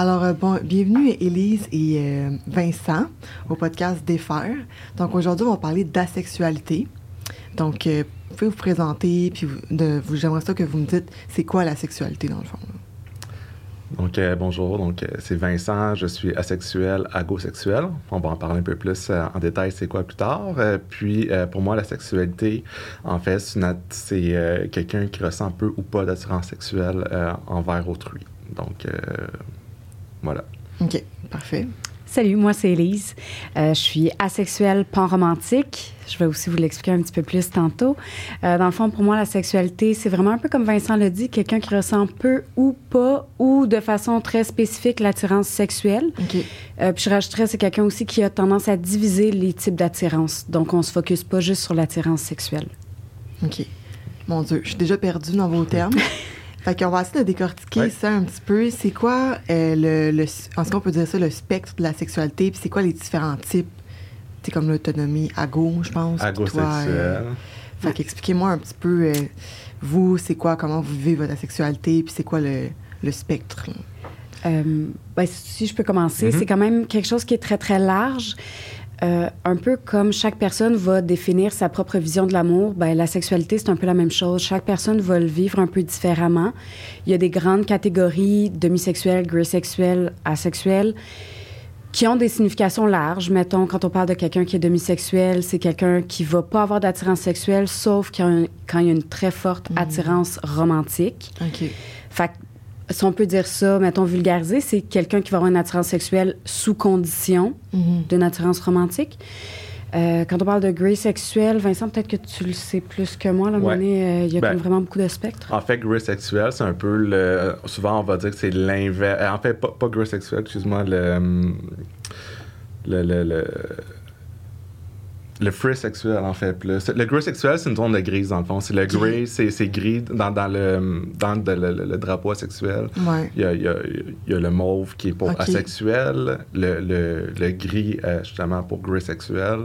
Alors, euh, bon, bienvenue Élise et euh, Vincent au podcast Défaire. Donc, aujourd'hui, on va parler d'asexualité. Donc, euh, vous pouvez vous présenter, puis j'aimerais ça que vous me dites, c'est quoi la sexualité dans le fond? Donc, bonjour, donc c'est Vincent, je suis asexuel, agosexuel. On va en parler un peu plus en détail, c'est quoi plus tard. Puis, pour moi, la sexualité, en fait, c'est, quelqu'un qui ressent peu ou pas d'attirance sexuelle envers autrui. Donc, voilà. OK, parfait. Salut, moi c'est Elise. Euh, je suis asexuelle panromantique. Je vais aussi vous l'expliquer un petit peu plus tantôt. Euh, dans le fond, pour moi, la sexualité, c'est vraiment un peu comme Vincent l'a dit, quelqu'un qui ressent peu ou pas ou de façon très spécifique l'attirance sexuelle. OK. Euh, puis je rajouterais, c'est quelqu'un aussi qui a tendance à diviser les types d'attirance. Donc, on se focus pas juste sur l'attirance sexuelle. OK. Mon Dieu, je suis déjà perdue dans vos termes. fait qu'on va essayer de décortiquer Ouais. ça un petit peu. C'est quoi, euh, le, le, en ce qu'on peut dire ça, le spectre de la sexualité, puis c'est quoi les différents types? C'est comme l'autonomie ago, je pense. puis toi, Agosexuel. euh, Fait qu'expliquez-moi un petit peu, euh, vous, c'est quoi, comment vous vivez votre sexualité, puis c'est quoi le, le spectre? Euh, ben, si je peux commencer, Mhm. c'est quand même quelque chose qui est très, très large. Euh, un peu comme chaque personne va définir sa propre vision de l'amour, ben, la sexualité, c'est un peu la même chose. Chaque personne va le vivre un peu différemment. Il y a des grandes catégories demisexuelles, grisexuelles, asexuelles qui ont des significations larges. Mettons, quand on parle de quelqu'un qui est demisexuel, c'est quelqu'un qui va pas avoir d'attirance sexuelle, sauf quand, il y a une très forte attirance romantique. OK. Fait que, si on peut dire ça, mettons vulgarisé, c'est quelqu'un qui va avoir une attirance sexuelle sous condition Mhm. d'une attirance romantique. Euh, quand on parle de grey sexuel, Vincent, peut-être que tu le sais plus que moi. Là, à un moment Ouais. donné, euh, il y a Ben, comme vraiment beaucoup de spectres. En fait, gris sexuel, c'est un peu le. Souvent, on va dire que c'est l'inverse. En fait, pas, pas gris sexuel, excuse-moi, le. hum, Le. Le. Le, le free sexuel, en fait, plus. Le gris sexuel, c'est une zone de grise, dans le fond. C'est le gris, c'est, c'est gris dans, dans, le, dans le, le- le drapeau asexuel. Ouais. Il y, a, il, y a, il y a le mauve qui est pour asexuel, le, le, le gris, euh, justement, pour gris sexuel.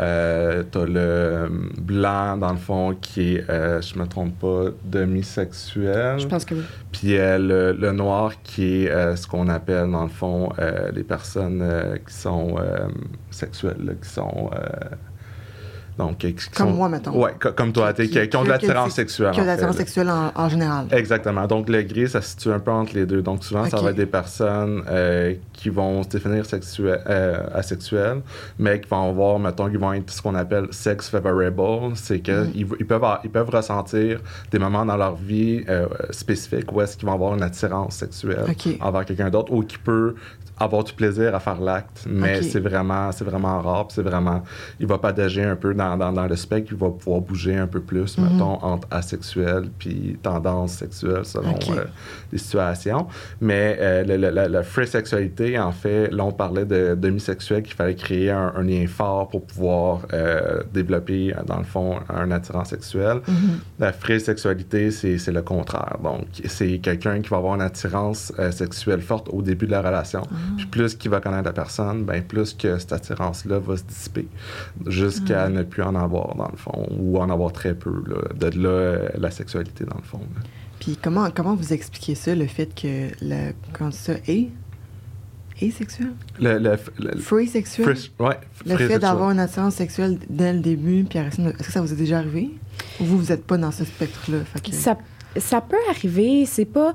Euh, T'as le blanc, dans le fond, qui est, euh, je me trompe pas, demi-sexuel. Je pense que oui. Puis euh, le, le noir, qui est euh, ce qu'on appelle, dans le fond, les personnes qui sont sexuelles, là, qui sont. Donc, qui Comme sont- moi, mettons. Co- comme toi, Qui- qui, qui, ont de l'attirance sexuelle. Qui a en fait, l'attirance sexuelle en, en général. Exactement. Donc, le gris, ça se situe un peu entre les deux. Donc, souvent, ça va être des personnes euh, qui vont se définir euh, asexuelles, mais qui vont avoir, mettons, qui vont être ce qu'on appelle sex favorable. C'est qu'ils Mhm. ils peuvent, avoir- ils peuvent ressentir des moments dans leur vie euh, spécifiques où est-ce qu'ils vont avoir une attirance sexuelle envers quelqu'un d'autre ou qui peut avoir du plaisir à faire l'acte, mais c'est vraiment c'est vraiment rare, c'est vraiment il va padager un peu dans, dans, dans le spectre, il va pouvoir bouger un peu plus Mhm. mettons entre asexuel puis tendance sexuelle selon euh, les situations. Mais euh, le- le- la, la free sexualité en fait, là on parlait de demi-sexuel qu'il fallait créer un, un lien fort pour pouvoir euh, développer dans le fond un attirant sexuel. Mhm. La free sexualité, c'est c'est le contraire. Donc, c'est quelqu'un qui va avoir une attirance sexuelle forte au début de la relation. Puis plus qu'il va connaître la personne, ben plus que cette attirance-là va se dissiper jusqu'à ne plus en avoir, dans le fond, ou en avoir très peu. Là. De là, la sexualité, dans le fond. là. Puis comment, comment vous expliquez ça, le fait que le, quand ça est, est sexuel? Le, le, le- le- Free sexuel? free- ouais, le free fait sexual. d'avoir une attirance sexuelle dès le début, puis après ça, est-ce que ça vous est déjà arrivé? Ou vous, vous n'êtes pas dans ce spectre-là? Fait que- Ça, ça peut arriver. C'est pas.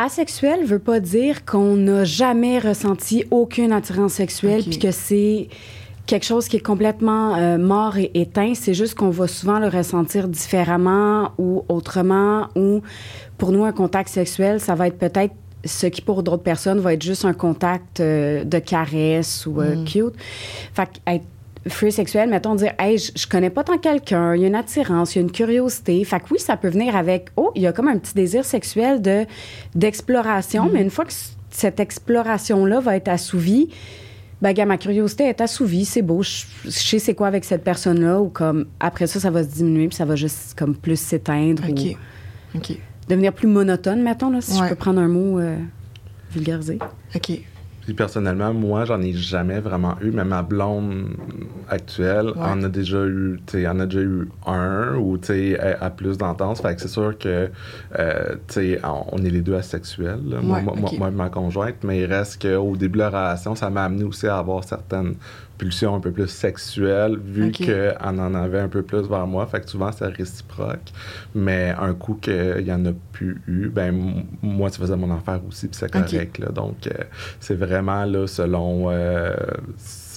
Asexuel veut pas dire qu'on n'a jamais ressenti aucune attirance sexuelle Ok. puis que c'est quelque chose qui est complètement euh, mort et éteint. C'est juste qu'on va souvent le ressentir différemment ou autrement. Ou pour nous, un contact sexuel, ça va être peut-être ce qui pour d'autres personnes va être juste un contact euh, de caresse ou euh, Mm. cute. Fait être free sexuel, mettons dire, hey, je, je connais pas tant quelqu'un, il y a une attirance, il y a une curiosité. Fait que oui, ça peut venir avec, oh, il y a comme un petit désir sexuel de d'exploration, mais une fois que cette exploration-là va être assouvie, ben, gars, ma curiosité est assouvie, c'est beau, je, je sais c'est quoi avec cette personne-là, ou comme après ça, ça va se diminuer, puis ça va juste comme plus s'éteindre, OK. ou OK. devenir plus monotone, mettons, là, si Ouais. je peux prendre un mot euh, vulgarisé. OK. Puis personnellement, moi, j'en ai jamais vraiment eu, mais ma blonde actuelle en a déjà eu, tu en a déjà eu un ou tu sais, à plus d'entente. Fait que c'est sûr que, euh, tu sais, on est les deux asexuels, moi, moi, ma conjointe, mais il reste qu'au début de la relation, ça m'a amené aussi à avoir certaines pulsion un peu plus sexuelle, vu qu'elle en avait un peu plus vers moi. Fait que souvent, c'est réciproque. Mais un coup qu'il n'y en a plus eu, ben moi, ça faisait mon affaire aussi, puis c'est correct. Là. Donc, euh, c'est vraiment là, selon... Euh,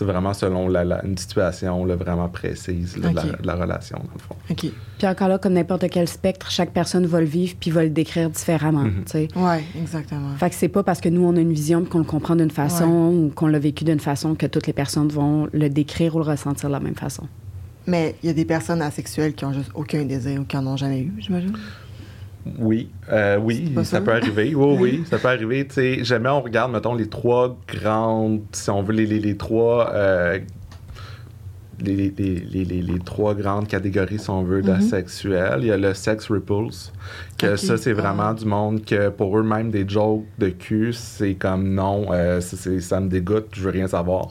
c'est vraiment selon la, une situation là, vraiment précise de, la, relation, dans le fond. OK. Puis encore là, comme n'importe quel spectre, chaque personne va le vivre puis va le décrire différemment. Mhm. Oui, exactement. Fait que c'est pas parce que nous, on a une vision qu'on le comprend d'une façon ou qu'on l'a vécu d'une façon que toutes les personnes vont le décrire ou le ressentir de la même façon. Mais il y a des personnes asexuelles qui ont juste aucun désir ou qui en ont jamais eu, j'imagine? Oui, euh, oui, ça, peut arriver. Oui, oui, ça peut arriver. Tu sais, jamais on regarde, mettons, les trois grandes, si on veut, les, les, les trois. Euh, les, les, trois grandes catégories, si on veut, mm Il y a le sex repulse, que ça, c'est vraiment ah. du monde que pour eux-mêmes, des jokes de cul, c'est comme non, euh, ça me dégoûte, je veux rien savoir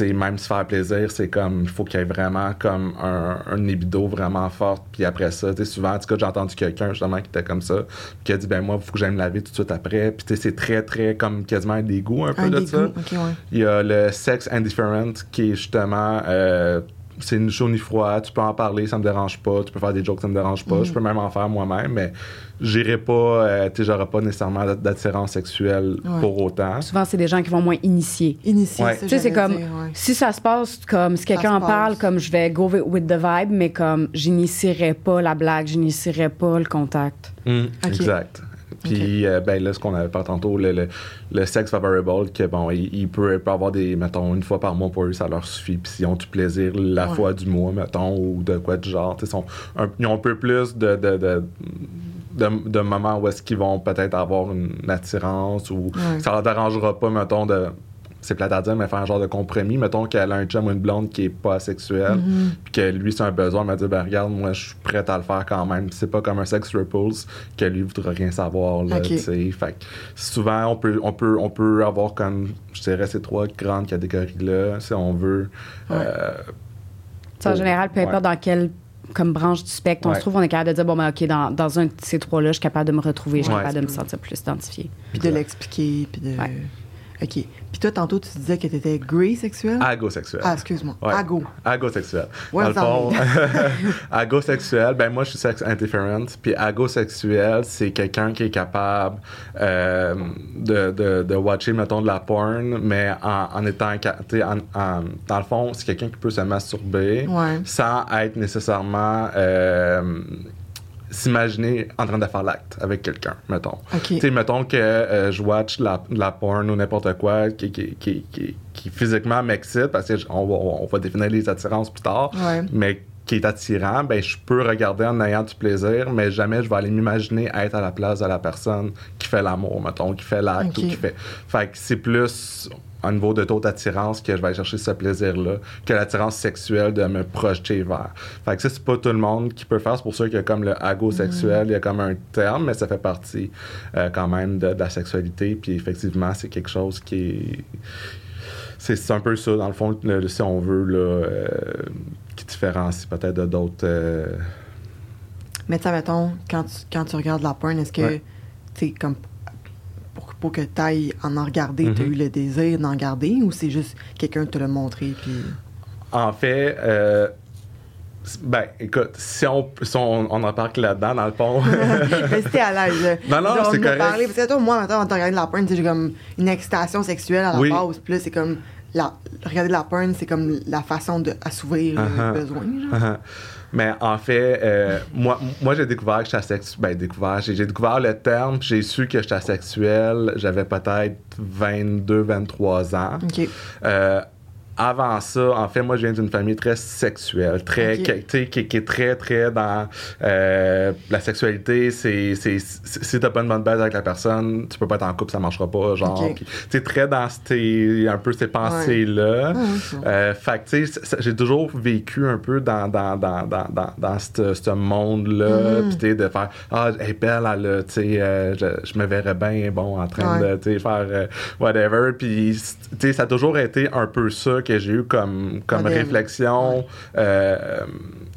même se faire plaisir, c'est comme, il faut qu'il y ait vraiment comme un, un libido vraiment fort. Puis après ça, souvent, en tout cas, j'ai entendu quelqu'un justement qui était comme ça, qui a dit, ben moi, il faut que j'aille me laver tout de suite après. Puis c'est très, très comme quasiment un dégoût un peu de ça. Il y a le sex indifferent qui est justement. Euh, c'est ni chaud ni froid, tu peux en parler, ça me dérange pas, tu peux faire des jokes, ça me dérange pas, mm. je peux même en faire moi-même, mais j'irai pas, euh, tu j'aurai pas nécessairement d'attirance sexuelle pour autant. Souvent, c'est des gens qui vont moins initier. Initier, Tu sais, c'est comme, si ça se passe comme, si quelqu'un en parle, comme je vais go with the vibe, mais comme j'initierai pas la blague, j'initierai pas le contact. Mm, exact. Puis, euh, ben là, ce qu'on avait pas tantôt, le, le, sex favorable, que bon, il, peut, avoir des, mettons, une fois par mois pour eux, ça leur suffit. Puis, s'ils ont du plaisir la fois du mois, mettons, ou de quoi du genre, ils, sont ils ont un peu plus de, de, de moments où est-ce qu'ils vont peut-être avoir une attirance ou ça leur dérangera pas, mettons, de c'est plate à dire, mais faire un genre de compromis. Mettons qu'elle a un chum ou une blonde qui est pas asexuelle, mm-hmm. puis que lui, c'est un besoin, elle m'a dit, ben regarde, moi, je suis prête à le faire quand même. C'est pas comme un sex repulse que lui voudra rien savoir, là, Fait souvent, on peut, on, peut, on peut avoir comme, je dirais, ces trois grandes catégories-là, si on veut. Euh, en général, peu importe dans quelle comme branche du spectre, on se trouve, on est capable de dire, bon, ben, OK, dans, dans un de ces trois-là, je suis capable de me retrouver, je suis capable de me sentir plus identifié. Puis de l'expliquer, puis de... OK. Puis toi, tantôt, tu disais que tu étais gray sexuel? Agosexuel. Ah, excuse-moi. Ago. Agosexuel. Ouais, Dans le agosexuel, ben moi, je suis sex indifferent. Puis agosexuel, c'est quelqu'un qui est capable euh, de, de, de, watcher, mettons, de la porn, mais en, en étant... En, en, dans le fond, c'est quelqu'un qui peut se masturber sans être nécessairement... Euh, s'imaginer en train de faire l'acte avec quelqu'un, mettons. Tu sais, mettons que euh, je watch la, la porn ou n'importe quoi qui, qui, qui, qui, physiquement m'excite, parce qu'on va, on va définir les attirances plus tard, mais qui est attirant, ben je peux regarder en ayant du plaisir, mais jamais je vais aller m'imaginer être à la place de la personne qui fait l'amour, mettons, qui fait l'acte ou qui fait... Fait que c'est plus un niveau de taux d'attirance que je vais chercher ce plaisir-là, que l'attirance sexuelle de me projeter vers. Fait que ça, c'est pas tout le monde qui peut faire. C'est pour ça qu'il y a comme le ago sexuel, il y a comme un terme, mais ça fait partie euh, quand même de, la sexualité. Puis effectivement, c'est quelque chose qui est. C'est un peu ça, dans le fond, si on veut, là, euh, qui différencie peut-être de d'autres. Euh, mais tu mettons, quand tu, quand tu regardes la porn, est-ce que, tu comme pour que tu ailles en en regarder, tu as mhm. eu le désir d'en garder ou c'est juste quelqu'un te l'a montré? Puis... En fait, euh, ben, écoute, si on, on, on embarque là-dedans, dans le fond. Mais c'était à l'aise. Non, non, c'est correct. Parler, parce que toi, moi, maintenant, en regardant la porn, j'ai comme une excitation sexuelle à la base. Puis là, c'est comme. La, regarder la porn, c'est comme la façon d'assouvir uh -huh. le besoin. Genre. Uh -huh. Mais en fait, euh, moi, moi j'ai découvert que j'étais asexuel. Ben, découvert. J'ai, découvert le terme, j'ai su que j'étais asexuel. J'avais peut-être 22, 23 ans. OK. Euh, avant ça, en fait, moi, je viens d'une famille très sexuelle, très, Ok. qui, qui, qui est très, très dans euh, la sexualité. C'est, c'est, si t'as pas une bonne base avec la personne, tu peux pas être en couple, ça marchera pas, genre. Ok. Puis, tu sais, très dans ces, un peu ces pensées-là. Ah, ok. Euh, fait que, tu sais, j'ai toujours vécu un peu dans, dans, dans, dans, dans, dans ce ce monde-là. Mhm. Puis, de faire Ah, elle est belle, elle tu sais, euh, je, je me verrais bien, bon, en train Ouais. de, tu sais, faire euh, whatever. Puis, tu sais, ça a toujours été un peu ça que j'ai eu comme, comme Modèle. réflexion euh,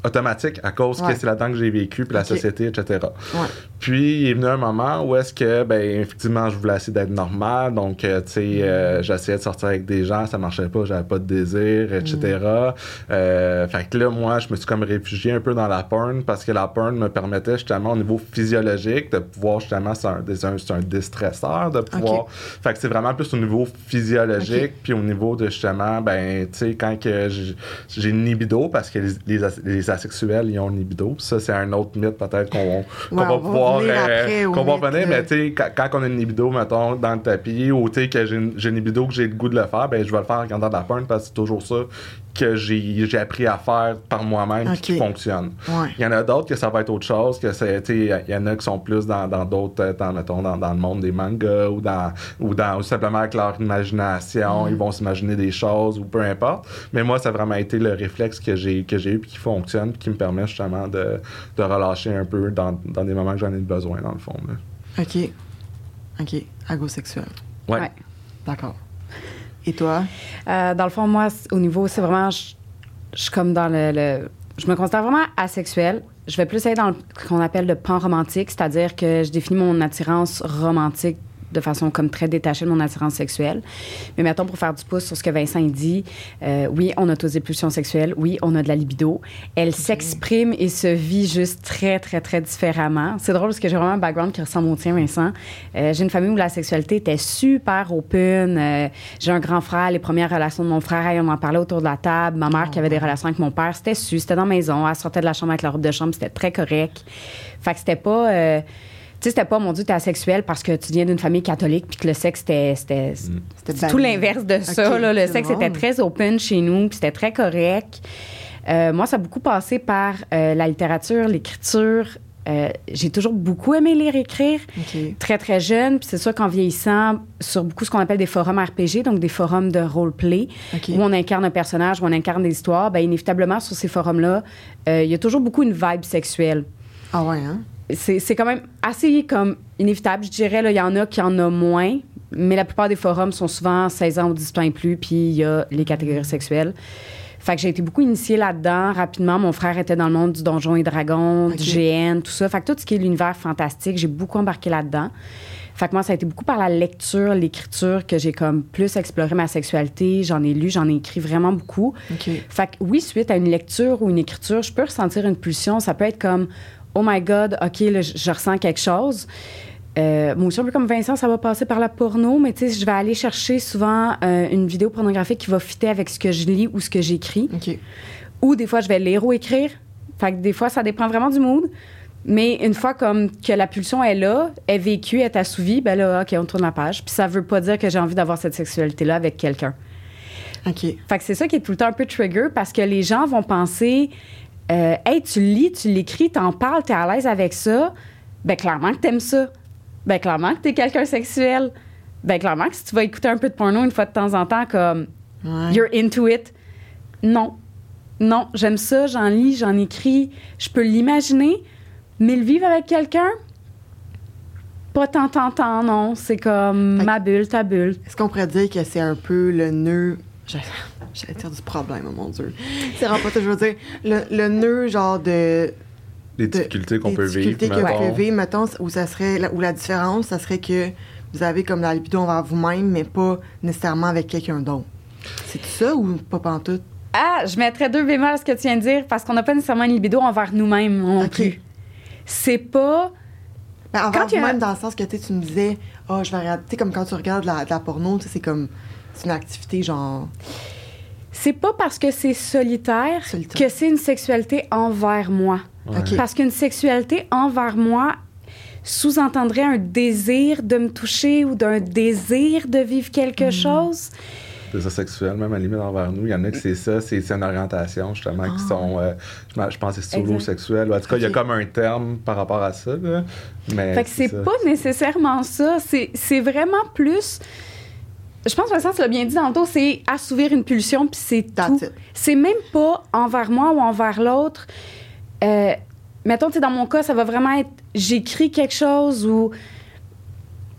automatique à cause Ouais. que c'est là-dedans que j'ai vécu, puis la société, etc. Ouais. Puis, il est venu un moment où est-ce que, ben, effectivement, je voulais essayer d'être normal. Donc, euh, tu sais, euh, j'essayais de sortir avec des gens, ça marchait pas, j'avais pas de désir, etc. Euh, fait que là, moi, je me suis comme réfugié un peu dans la porn parce que la porn me permettait justement, au niveau physiologique, de pouvoir justement, c'est un, un, un déstresseur, de pouvoir. Fait que c'est vraiment plus au niveau physiologique, puis au niveau de justement, ben, tu sais, quand que j'ai une libido, parce que les, les, as- les asexuels, ils ont une libido. Ça, c'est un autre mythe peut-être qu'on Ouais, va pouvoir. au qu'on va revenir, mais tu sais, quand, quand on a une libido, mettons, dans le tapis, ou tu sais, que j'ai une, une libido, que j'ai le goût de le faire, ben, je vais le faire en regardant de la porn parce que c'est toujours ça que j'ai j'ai appris à faire par moi-même puis qui fonctionne. Ouais. Il y en a d'autres que ça va être autre chose, que c'est, tu sais, il y en a qui sont plus dans dans d'autres, euh, dans, mettons, dans, dans le monde des mangas ou dans, ou dans, ou simplement avec leur imagination, Mm. ils vont s'imaginer des choses ou peu importe. Mais moi, ça a vraiment été le réflexe que j'ai, que j'ai eu puis qui fonctionne puis qui me permet justement de, de relâcher un peu dans, dans des moments que j'en ai besoin, dans le fond. là. OK. OK. Agosexuel. Ouais. Ouais. D'accord. Et toi? Euh, dans le fond, moi, au niveau, c'est vraiment. Je suis comme dans le, le- Je me considère vraiment asexuelle. Je vais plus aller dans le- ce qu'on appelle le pan romantique, c'est-à-dire que je définis mon attirance romantique de façon comme très détachée de mon attirance sexuelle. Mais mettons, pour faire du pouce sur ce que Vincent dit, euh, oui, on a tous des pulsions sexuelles, oui, on a de la libido. Elle s'exprime et se vit juste très, très, très différemment. C'est drôle parce que j'ai vraiment un background qui ressemble au tien, Vincent. Euh, j'ai une famille où la sexualité était super open. Euh, j'ai un grand frère, les premières relations de mon frère, on en parlait autour de la table. Ma mère qui avait des relations avec mon père, c'était su, c'était dans la maison. Elle sortait de la chambre avec la robe de chambre, c'était très correct. Fait que c'était pas... tu sais, c'était pas, mon Dieu, t'es asexuel parce que tu viens d'une famille catholique puis que le sexe, c'était... c'était c'est tout l'inverse de ça. Là. Le sexe était très open chez nous, puis c'était très correct. Euh, moi, ça a beaucoup passé par euh, la littérature, l'écriture. Euh, j'ai toujours beaucoup aimé lire écrire, très très jeune. Puis c'est sûr qu'en vieillissant, sur beaucoup ce qu'on appelle des forums RPG, donc des forums de roleplay, OK. où on incarne un personnage, où on incarne des histoires, ben inévitablement sur ces forums-là, euh, il y a toujours beaucoup une vibe sexuelle Ah ouais, hein? C'est quand même assez comme inévitable. Je dirais, là, il y en a qui en ont moins, mais la plupart des forums sont souvent 16 ans ou 18 ans et plus, puis il y a les catégories sexuelles. Fait que j'ai été beaucoup initiée là-dedans. Rapidement, mon frère était dans le monde du Donjon et Dragon, du GN, tout ça. Fait que tout ce qui est l'univers fantastique, j'ai beaucoup embarqué là-dedans. Fait que moi, ça a été beaucoup par la lecture, l'écriture que j'ai comme plus exploré ma sexualité. J'en ai lu, j'en ai écrit vraiment beaucoup. Fait que oui, suite à une lecture ou une écriture, je peux ressentir une pulsion. Ça peut être comme Oh my God, OK, là, je, je ressens quelque chose. Euh, moi aussi, un peu comme Vincent, ça va passer par la porno, mais tu sais, je vais aller chercher souvent euh, une vidéo pornographique qui va fitter avec ce que je lis ou ce que j'écris. OK. Ou des fois, je vais lire ou écrire. Fait que des fois, ça dépend vraiment du mood. Mais une fois comme que la pulsion est là, est vécue, est assouvie, ben là, OK, on tourne la page. Puis ça veut pas dire que j'ai envie d'avoir cette sexualité-là avec quelqu'un. OK. Fait que c'est ça qui est tout le temps un peu trigger parce que les gens vont penser euh, Hey, tu lis, tu l'écris, t'en parles, t'es à l'aise avec ça. Ben, clairement que t'aimes ça. Ben, clairement que t'es quelqu'un sexuel. Ben, clairement que si tu vas écouter un peu de porno une fois de temps en temps, comme Ouais. You're into it. Non. Non, j'aime ça, j'en lis, j'en écris. Je peux l'imaginer, mais le vivre avec quelqu'un, pas tant, tant, tant, non. C'est comme ma bulle, ta bulle. Est-ce qu'on pourrait dire que c'est un peu le nœud. J'allais dire du problème, oh mon Dieu. C'est vraiment pas ça je veux dire. Le, le nœud, genre de. Les de- difficultés qu'on des peut vivre. difficultés que mettons. vous pouvez vivre, mettons, où ça serait. la- Où la différence, ça serait que vous avez comme la libido envers vous-même, mais pas nécessairement avec quelqu'un d'autre. C'est ça ou pas pantoute? Ah, je mettrais deux bémols à ce que tu viens de dire parce qu'on n'a pas nécessairement une libido envers nous-mêmes non Ok. plus. C'est pas. Ben, envers a- vous-même, dans le sens que tu sais, tu me disais, oh, je vais regarder. Tu sais, comme quand tu regardes la, de la porno, tu sais, c'est comme. C'est une activité genre. C'est pas parce que c'est solitaire, Solitaire. que c'est une sexualité envers moi. Ouais. Parce qu'une sexualité envers moi sous-entendrait un désir de me toucher ou d'un désir de vivre quelque chose. désirs sexuels, même à la limite envers nous. Il y en a que c'est ça, c'est c'est une orientation, justement, qui Ah. sont, euh, je je pense, que c'est Exact. solo-sexuel. En tout cas, il y a comme un terme par rapport à ça, là. Mais Fait que c'est ça. pas nécessairement ça. C'est c'est vraiment plus. Je pense que tu l'as bien dit dans le dos, c'est assouvir une pulsion, puis c'est tout. C'est même pas envers moi ou envers l'autre. Euh, mettons, tu dans mon cas, ça va vraiment être j'écris quelque chose ou.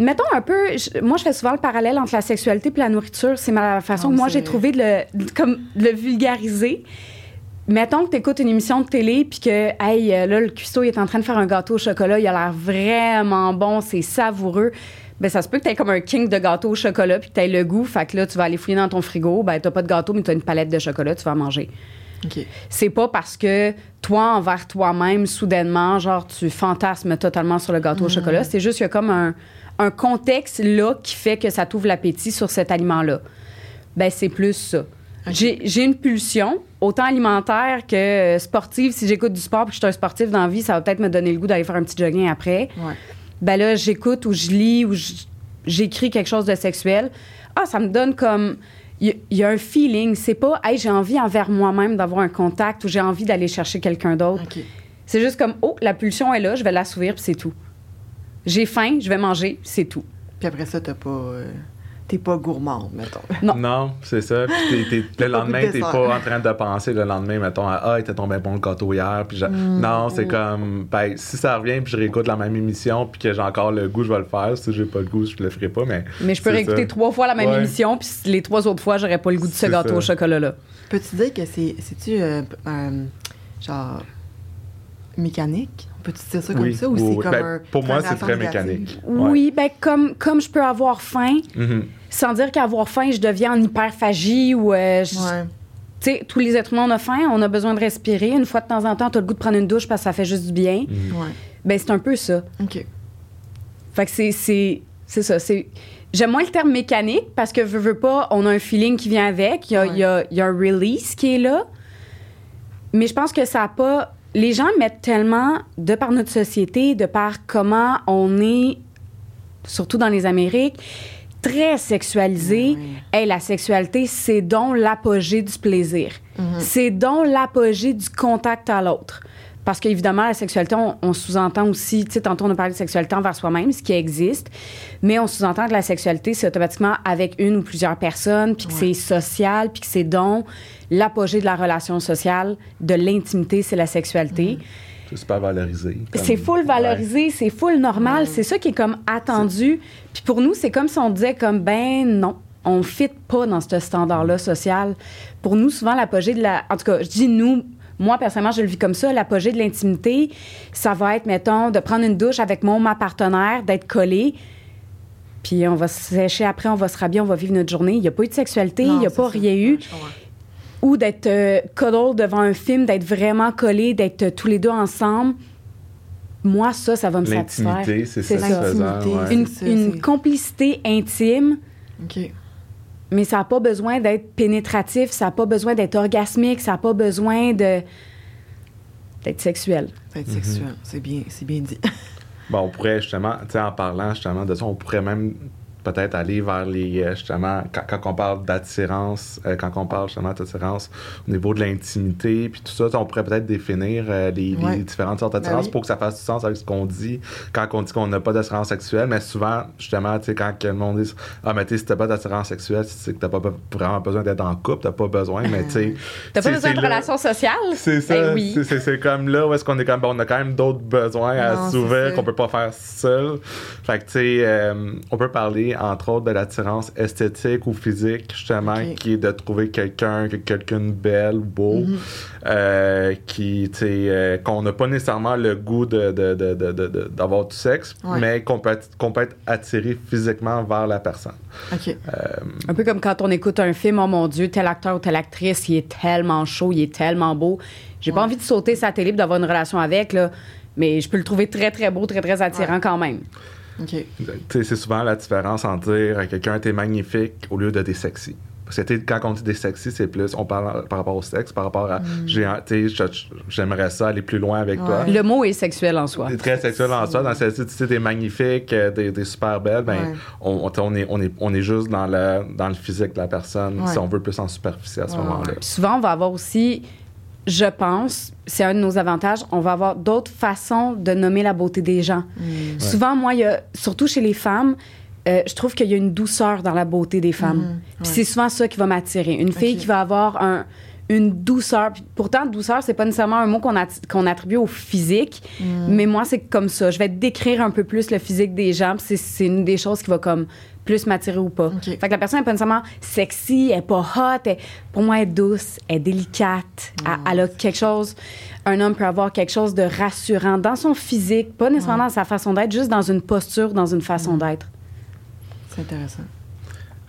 Mettons un peu, je- moi je fais souvent le parallèle entre la sexualité et la nourriture. C'est ma façon Oh, que moi j'ai trouvé de le, de- comme, de le vulgariser. Mettons que tu écoutes une émission de télé puis que, hey, euh, là, le cuistot il est en train de faire un gâteau au chocolat, il a l'air vraiment bon, c'est savoureux. Ben, ça se peut que tu comme un king de gâteau au chocolat puis que tu le goût. Fait que là, tu vas aller fouiller dans ton frigo. Ben, t'as pas de gâteau, mais tu as une palette de chocolat, tu vas manger. OK. C'est pas parce que toi, envers toi-même, soudainement, genre, tu fantasmes totalement sur le gâteau au chocolat. C'est juste qu'il y a comme un, un contexte là qui fait que ça t'ouvre l'appétit sur cet aliment-là. Ben, c'est plus ça. J'ai j'ai une pulsion, autant alimentaire que euh, sportive. Si j'écoute du sport et que je suis un sportif dans la vie, ça va peut-être me donner le goût d'aller faire un petit jogging après. Ouais. Ben là, j'écoute ou je lis ou j'écris quelque chose de sexuel. Ah, ça me donne comme. Il y, a un feeling. C'est pas, hey, j'ai envie envers moi-même d'avoir un contact ou j'ai envie d'aller chercher quelqu'un d'autre. OK. C'est juste comme, oh, la pulsion est là, je vais l'assouvir, puis c'est tout. J'ai faim, je vais manger, c'est tout. Puis après ça, t'as pas. euh, T'es pas gourmand, mettons. Non. Non, c'est ça. Puis t'es- le lendemain, t'es pas en train de penser le lendemain, mettons, à, ah, il était tombé bon le gâteau hier. Puis je- Mm. Non, c'est comme, ben, si ça revient, puis je réécoute la même émission, puis que j'ai encore le goût, je vais le faire. Si j'ai pas le goût, je le ferai pas, mais. Mais je peux réécouter ça. trois fois la même Ouais. émission, puis les trois autres fois, j'aurais pas le goût de ce C'est gâteau ça. au chocolat-là. Peux-tu dire que c'est. C'est-tu euh, un. Genre. Mécanique? Peux-tu dire ça comme Oui, ça? Ou oui, c'est oui. comme Ben, un. pour moi, c'est très mécanique. Ouais. Oui, ben comme, comme je peux avoir faim, Mhm. sans dire qu'avoir faim, je deviens en hyperphagie ou... euh, je- Ouais. Tu sais, tous les êtres humains, on a faim, on a besoin de respirer. Une fois de temps en temps, tu as le goût de prendre une douche parce que ça fait juste du bien. Mhm. Ouais. Ben, c'est un peu ça. OK. Fait que c'est, c'est, c'est ça. C'est, j'aime moins le terme mécanique parce que, veux, veux pas, on a un feeling qui vient avec. Il y a, Ouais. il y a- il y a un release qui est là. Mais je pense que ça a pas. Les gens mettent tellement, de par notre société, de par comment on est, surtout dans les Amériques, très sexualisé. Ouais. Hey, la sexualité, c'est donc l'apogée du plaisir. C'est donc l'apogée du contact à l'autre. Parce qu'évidemment, la sexualité, on, on sous-entend aussi, tu sais, tantôt on a parlé de sexualité envers soi-même, ce qui existe, mais on sous-entend que la sexualité, c'est automatiquement avec une ou plusieurs personnes, puis que Ouais. c'est social, puis que c'est donc l'apogée de la relation sociale, de l'intimité, c'est la sexualité. C'est super valorisé. comme- C'est full valorisé, c'est full normal, c'est ça qui est comme attendu. Puis pour nous, c'est comme si on disait comme ben non, on fit pas dans ce standard-là social. Pour nous, souvent l'apogée de la en tout cas, je dis nous moi, personnellement, je le vis comme ça. L'apogée de l'intimité, ça va être, mettons, de prendre une douche avec mon ma partenaire, d'être collé. Puis on va se sécher après, on va se rhabiller, on va vivre notre journée. Il n'y a pas eu de sexualité, il n'y a pas ça. rien eu ou d'être euh, cuddle devant un film, d'être vraiment collé, d'être euh, tous les deux ensemble. Moi, ça, ça va me satisfaire. L'intimité, c'est. L'intimité, ouais. Une, C'est ça, une complicité intime, OK. Mais ça n'a pas besoin d'être pénétratif, ça n'a pas besoin d'être orgasmique, ça n'a pas besoin de d'être sexuel. Ça va être Mhm. sexuel. C'est bien, c'est bien dit. Bon, on pourrait justement, tu sais, en parlant justement de ça, on pourrait même peut-être aller vers les, euh, justement, quand, quand on parle d'attirance, euh, quand on parle justement d'attirance au niveau de l'intimité, puis tout ça, on pourrait peut-être définir euh, les, différentes sortes Ben d'attirance oui. pour que ça fasse du sens avec ce qu'on dit quand on dit qu'on n'a pas d'attirance sexuelle, mais souvent, justement, tu sais, quand le monde dit « Ah, mais tu sais, si t'as pas d'attirance sexuelle, c'est que t'as pas vraiment besoin d'être en couple, t'as pas besoin, mais tu sais... T'as pas besoin de relation sociale? c'est ça. Ben oui. c'est- comme là où est-ce qu'on est comme, on a quand même d'autres besoins à Non, ça. qu'on peut pas faire seul. Fait que, tu sais, euh, on peut parler, entre autres, de l'attirance esthétique ou physique, justement, qui est de trouver quelqu'un, que quelqu'un de belle ou beau, Mhm. euh, qui, euh, qu'on n'a pas nécessairement le goût de, de- de- de- de- de- d'avoir du sexe, Ouais. mais qu'on peut, être, qu'on peut être attiré physiquement vers la personne. OK. Un peu comme quand on écoute un film, oh mon Dieu, tel acteur ou telle actrice, il est tellement chaud, il est tellement beau. J'ai pas Ouais. envie de sauter sa télé d'avoir une relation avec, là, mais je peux le trouver très, très beau, très, très attirant Ouais. quand même. C'est souvent la différence entre dire à quelqu'un t'es magnifique au lieu de t'es sexy. Parce que, quand on dit des sexy, c'est plus, on parle par rapport au sexe, par rapport à, je- j'aimerais ça aller plus loin avec toi. Le mot est sexuel en soi. T'es très sexuel en soi, dans où tu sais, t'es magnifique, euh, t'es, t'es super belle, ben, Ouais. on, est, on, est, on est juste dans le, dans le physique de la personne, Ouais. si on veut plus en superficie à ce Ouais, moment-là. souvent, on va avoir aussi, je pense, c'est un de nos avantages, on va avoir d'autres façons de nommer la beauté des gens. Mm. Souvent, moi, il y a, surtout chez les femmes, euh, je trouve qu'il y a une douceur dans la beauté des femmes. Puis ouais. c'est souvent ça qui va m'attirer. Une fille qui va avoir un, une douceur. Pourtant, douceur, c'est pas nécessairement un mot qu'on qu'on attribue au physique, Mm. mais moi, c'est comme ça. Je vais décrire un peu plus le physique des gens. c'est- une des choses qui va comme plus m'attirer ou pas. Ok. Fait que la personne n'est pas nécessairement sexy, elle est pas hot. elle- pour moi, elle est douce, elle est délicate. elle, elle a quelque chose. Un homme peut avoir quelque chose de rassurant dans son physique, pas nécessairement dans sa façon d'être, juste dans une posture, dans une façon Mm. d'être. C'est intéressant.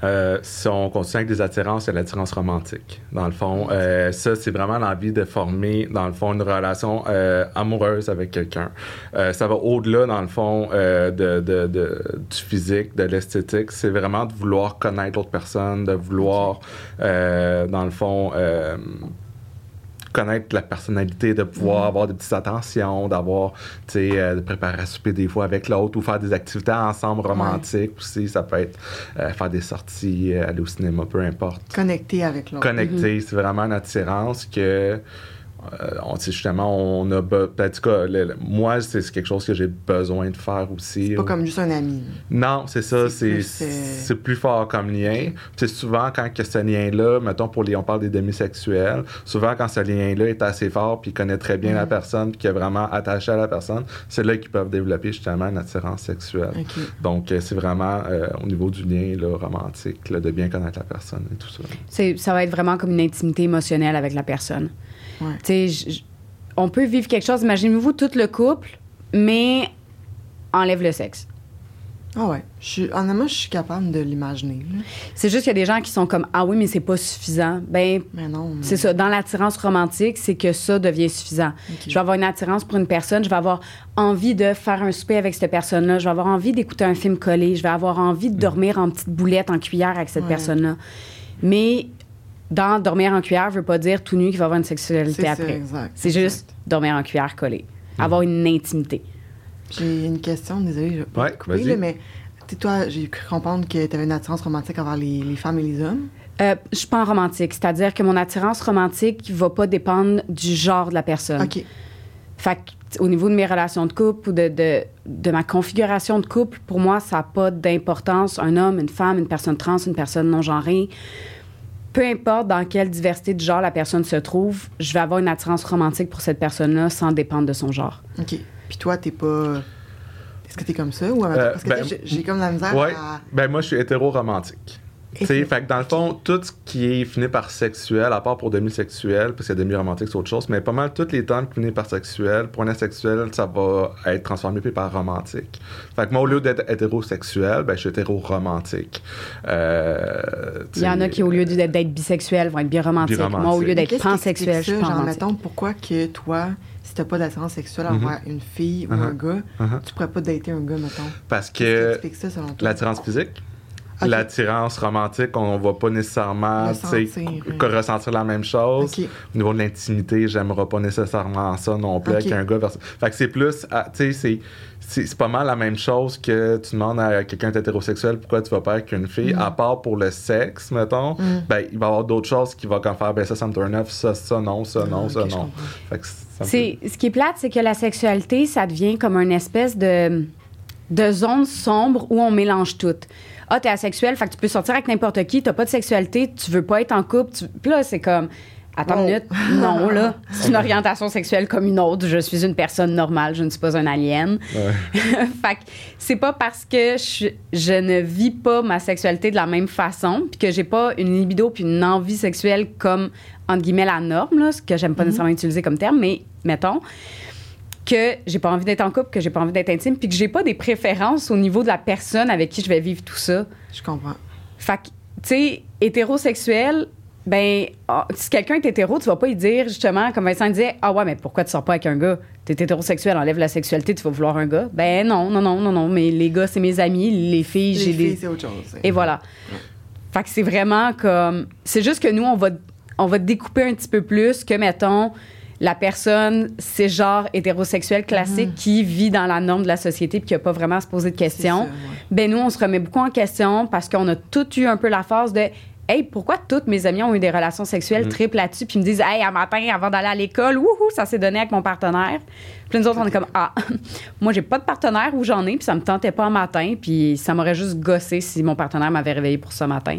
Euh, si on continue avec des attirances, c'est l'attirance romantique. Dans le fond, euh, ça, c'est vraiment l'envie de former, dans le fond, une relation euh, amoureuse avec quelqu'un. Ça va au-delà, dans le fond, de, de- de- du physique, de l'esthétique. C'est vraiment de vouloir connaître l'autre personne, de vouloir, dans le fond, connaître la personnalité, de pouvoir avoir des petites attentions, d'avoir, tu sais, euh, de préparer à souper des fois avec l'autre ou faire des activités ensemble romantiques aussi. Ça peut être euh, faire des sorties, euh, aller au cinéma, peu importe. Connecté avec l'autre. Connecter, c'est vraiment une attirance que. Euh, on, justement, on a. be- ben, en tout cas, le- le- moi, c'est quelque chose que j'ai besoin de faire aussi. C'est pas comme juste un ami. Non, c'est ça, C'est plus, euh, plus fort comme lien. C'est souvent quand que ce lien-là, mettons pour les, on parle des demi-sexuels, souvent quand ce lien-là est assez fort puis connaît très bien la Mm. personne puis qui est vraiment attaché à la personne, c'est là qu'ils peuvent développer justement une attirance sexuelle. Donc euh, c'est vraiment euh, au niveau du lien là, romantique là, de bien connaître la personne et tout ça. Ça va être vraiment comme une intimité émotionnelle avec la personne. Ouais. On peut vivre quelque chose, imaginez-vous tout le couple, mais enlève le sexe. Ah ouais. Je suis, honnêtement, je suis capable de l'imaginer. C'est juste qu'il y a des gens qui sont comme Ah oui, mais c'est pas suffisant. Ben, Mais non. mais- c'est ça. Dans l'attirance romantique, c'est que ça devient suffisant. Je vais avoir une attirance pour une personne, je vais avoir envie de faire un souper avec cette personne-là, je vais avoir envie d'écouter un film collé, je vais avoir envie de dormir en petite boulette, en cuillère avec cette Ouais. personne-là. Mais dans dormir en cuillère veut pas dire tout nu qu'il va avoir une sexualité C'est ça, après. exact. C'est exact. juste dormir en cuillère collée. Avoir une intimité. J'ai une question, désolée, je vais pas Ouais, couper, là, mais tu sais, toi, j'ai cru comprendre que tu avais une attirance romantique envers les, les femmes et les hommes. Euh, je suis pas en romantique, c'est-à-dire que mon attirance romantique va pas dépendre du genre de la personne. OK. Fait que, au niveau de mes relations de couple ou de, de, de ma configuration de couple, pour moi, ça n'a pas d'importance. Un homme, une femme, une personne trans, une personne non genrée. Peu importe dans quelle diversité de genre la personne se trouve, je vais avoir une attirance romantique pour cette personne-là sans dépendre de son genre. OK. Puis toi, t'es pas. Est-ce que t'es comme ça? Ou Euh, Parce que ben, j'ai comme la misère Ouais. à. Ben moi je suis hétéro-romantique. Tu sais, fait que dans le fond, tout ce qui est fini par sexuel, à part pour demi-sexuel, parce que demi-romantique, c'est autre chose, mais pas mal tous les termes qui finissent par sexuel, pour un asexuel, ça va être transformé puis par romantique. Fait que moi, au lieu d'être hétérosexuel, ben je suis hétéro-romantique. Euh, Il y en a qui, au lieu d'être d'être bisexuels, vont être biromantiques. Biromantique. Moi, au lieu d'être pansexuel, je suis? Genre, mettons, pourquoi que toi, si t'as pas d'attirance sexuelle Mhm. envers une fille ou Uh-huh. un gars, Uh-huh. tu pourrais pas dater un gars, mettons? Parce que explique ça, selon toi? l'attirance physique, L'attirance romantique, on va pas nécessairement Ressentir, que ouais. ressentir la même chose. Au niveau de l'intimité, j'aimerais pas nécessairement ça non plus Ok. avec un gars. vers- Fait que c'est plus, ah, tu sais, c'est- pas mal la même chose que tu demandes à quelqu'un d'hétérosexuel pourquoi tu vas pas avec une fille, Mm. à part pour le sexe, mettons. Mm. Ben, il va y avoir d'autres choses qui vont comme faire, ben ça, ça me turn off, ça, ça, non, ça, non, Ah, ça, non. Fait que C'est, ce qui est plate, c'est que la sexualité, ça devient comme une espèce de, de zone sombre où on mélange tout. Ah, t'es asexuel, fait que tu peux sortir avec n'importe qui, t'as pas de sexualité, tu veux pas être en couple. Tu... Puis là, c'est comme, attends une minute, non, là, c'est une orientation sexuelle comme une autre. Je suis une personne normale, je ne suis pas un alien. Ouais. fait que c'est pas parce que je, je ne vis pas ma sexualité de la même façon, puis que j'ai pas une libido puis une envie sexuelle comme, entre guillemets, la norme, là, ce que j'aime pas nécessairement utiliser comme terme, mais mettons, que j'ai pas envie d'être en couple, que j'ai pas envie d'être intime, puis que j'ai pas des préférences au niveau de la personne avec qui je vais vivre tout ça. Je comprends. Fait que, tu sais, hétérosexuel, ben, ah, si quelqu'un est hétéro, tu vas pas lui dire, justement, comme Vincent disait, ah ouais, mais pourquoi tu sors pas avec un gars? T'es hétérosexuel, enlève la sexualité, tu vas vouloir un gars. Ben non, non, non, non, non, mais les gars, c'est mes amis, les filles, Les j'ai filles, des. c'est autre chose. Et voilà. Fait que c'est vraiment comme. C'est juste que nous, on va, on va découper un petit peu plus que, mettons, la personne, c'est genre hétérosexuel classique qui vit dans la norme de la société puis qui n'a pas vraiment à se poser de questions. ça, ouais. Ben nous, on se remet beaucoup en question parce qu'on a tout eu un peu la phase de Hey, pourquoi toutes mes amies ont eu des relations sexuelles triples là-dessus, puis ils me disent Hey, un matin, avant d'aller à l'école, wouhou, ça s'est donné avec mon partenaire. Puis nous autres, on est comme Ah, moi, j'ai pas de partenaire où j'en ai, puis ça me tentait pas un matin, puis ça m'aurait juste gossé si mon partenaire m'avait réveillé pour ce matin.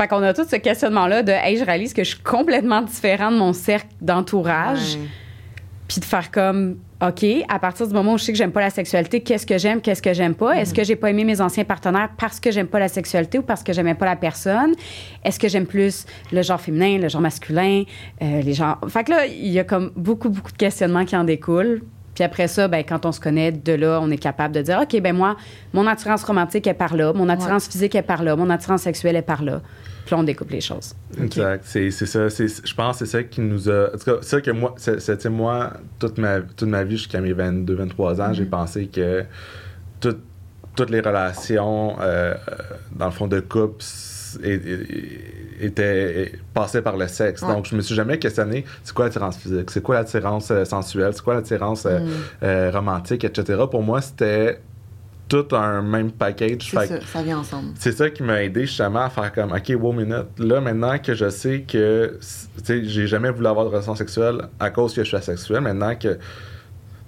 Fait qu'on a tout ce questionnement-là de Hey, je réalise que je suis complètement différent de mon cercle d'entourage Ouais. puis de faire comme OK, à partir du moment où je sais que j'aime pas la sexualité, qu'est-ce que j'aime, qu'est-ce que j'aime pas? Est-ce que j'ai pas aimé mes anciens partenaires parce que j'aime pas la sexualité ou parce que j'aimais pas la personne? Est-ce que j'aime plus le genre féminin, le genre masculin, euh, les genres. Fait que là, il y a comme beaucoup, beaucoup de questionnements qui en découlent. Puis après ça, ben, quand on se connaît, de là, on est capable de dire OK, ben moi, mon attirance romantique est par là, mon attirance physique est par là, mon attirance sexuelle est par là. Puis là, on découpe les choses. Exact. C'est c'est ça. c'est- Je pense que c'est ça qui nous a. En tout cas, c'est ça que moi, c'était moi, toute ma, toute ma vie jusqu'à mes 22, 23 ans, j'ai pensé que tout- toutes les relations, euh, dans le fond, de couple, s- é- é- étaient passaient par le sexe. Ouais. Donc, je me suis jamais questionné c'est quoi l'attirance physique, c'est quoi l'attirance euh, sensuelle, c'est quoi l'attirance euh, euh, romantique, etc. Pour moi, c'était tout un même package. C'est ça, ça vient ensemble. c'est ça qui m'a aidé justement à faire comme OK, wow, minute. Là, maintenant que je sais que tu sais, j'ai jamais voulu avoir de relation sexuelle à cause que je suis asexuel, maintenant que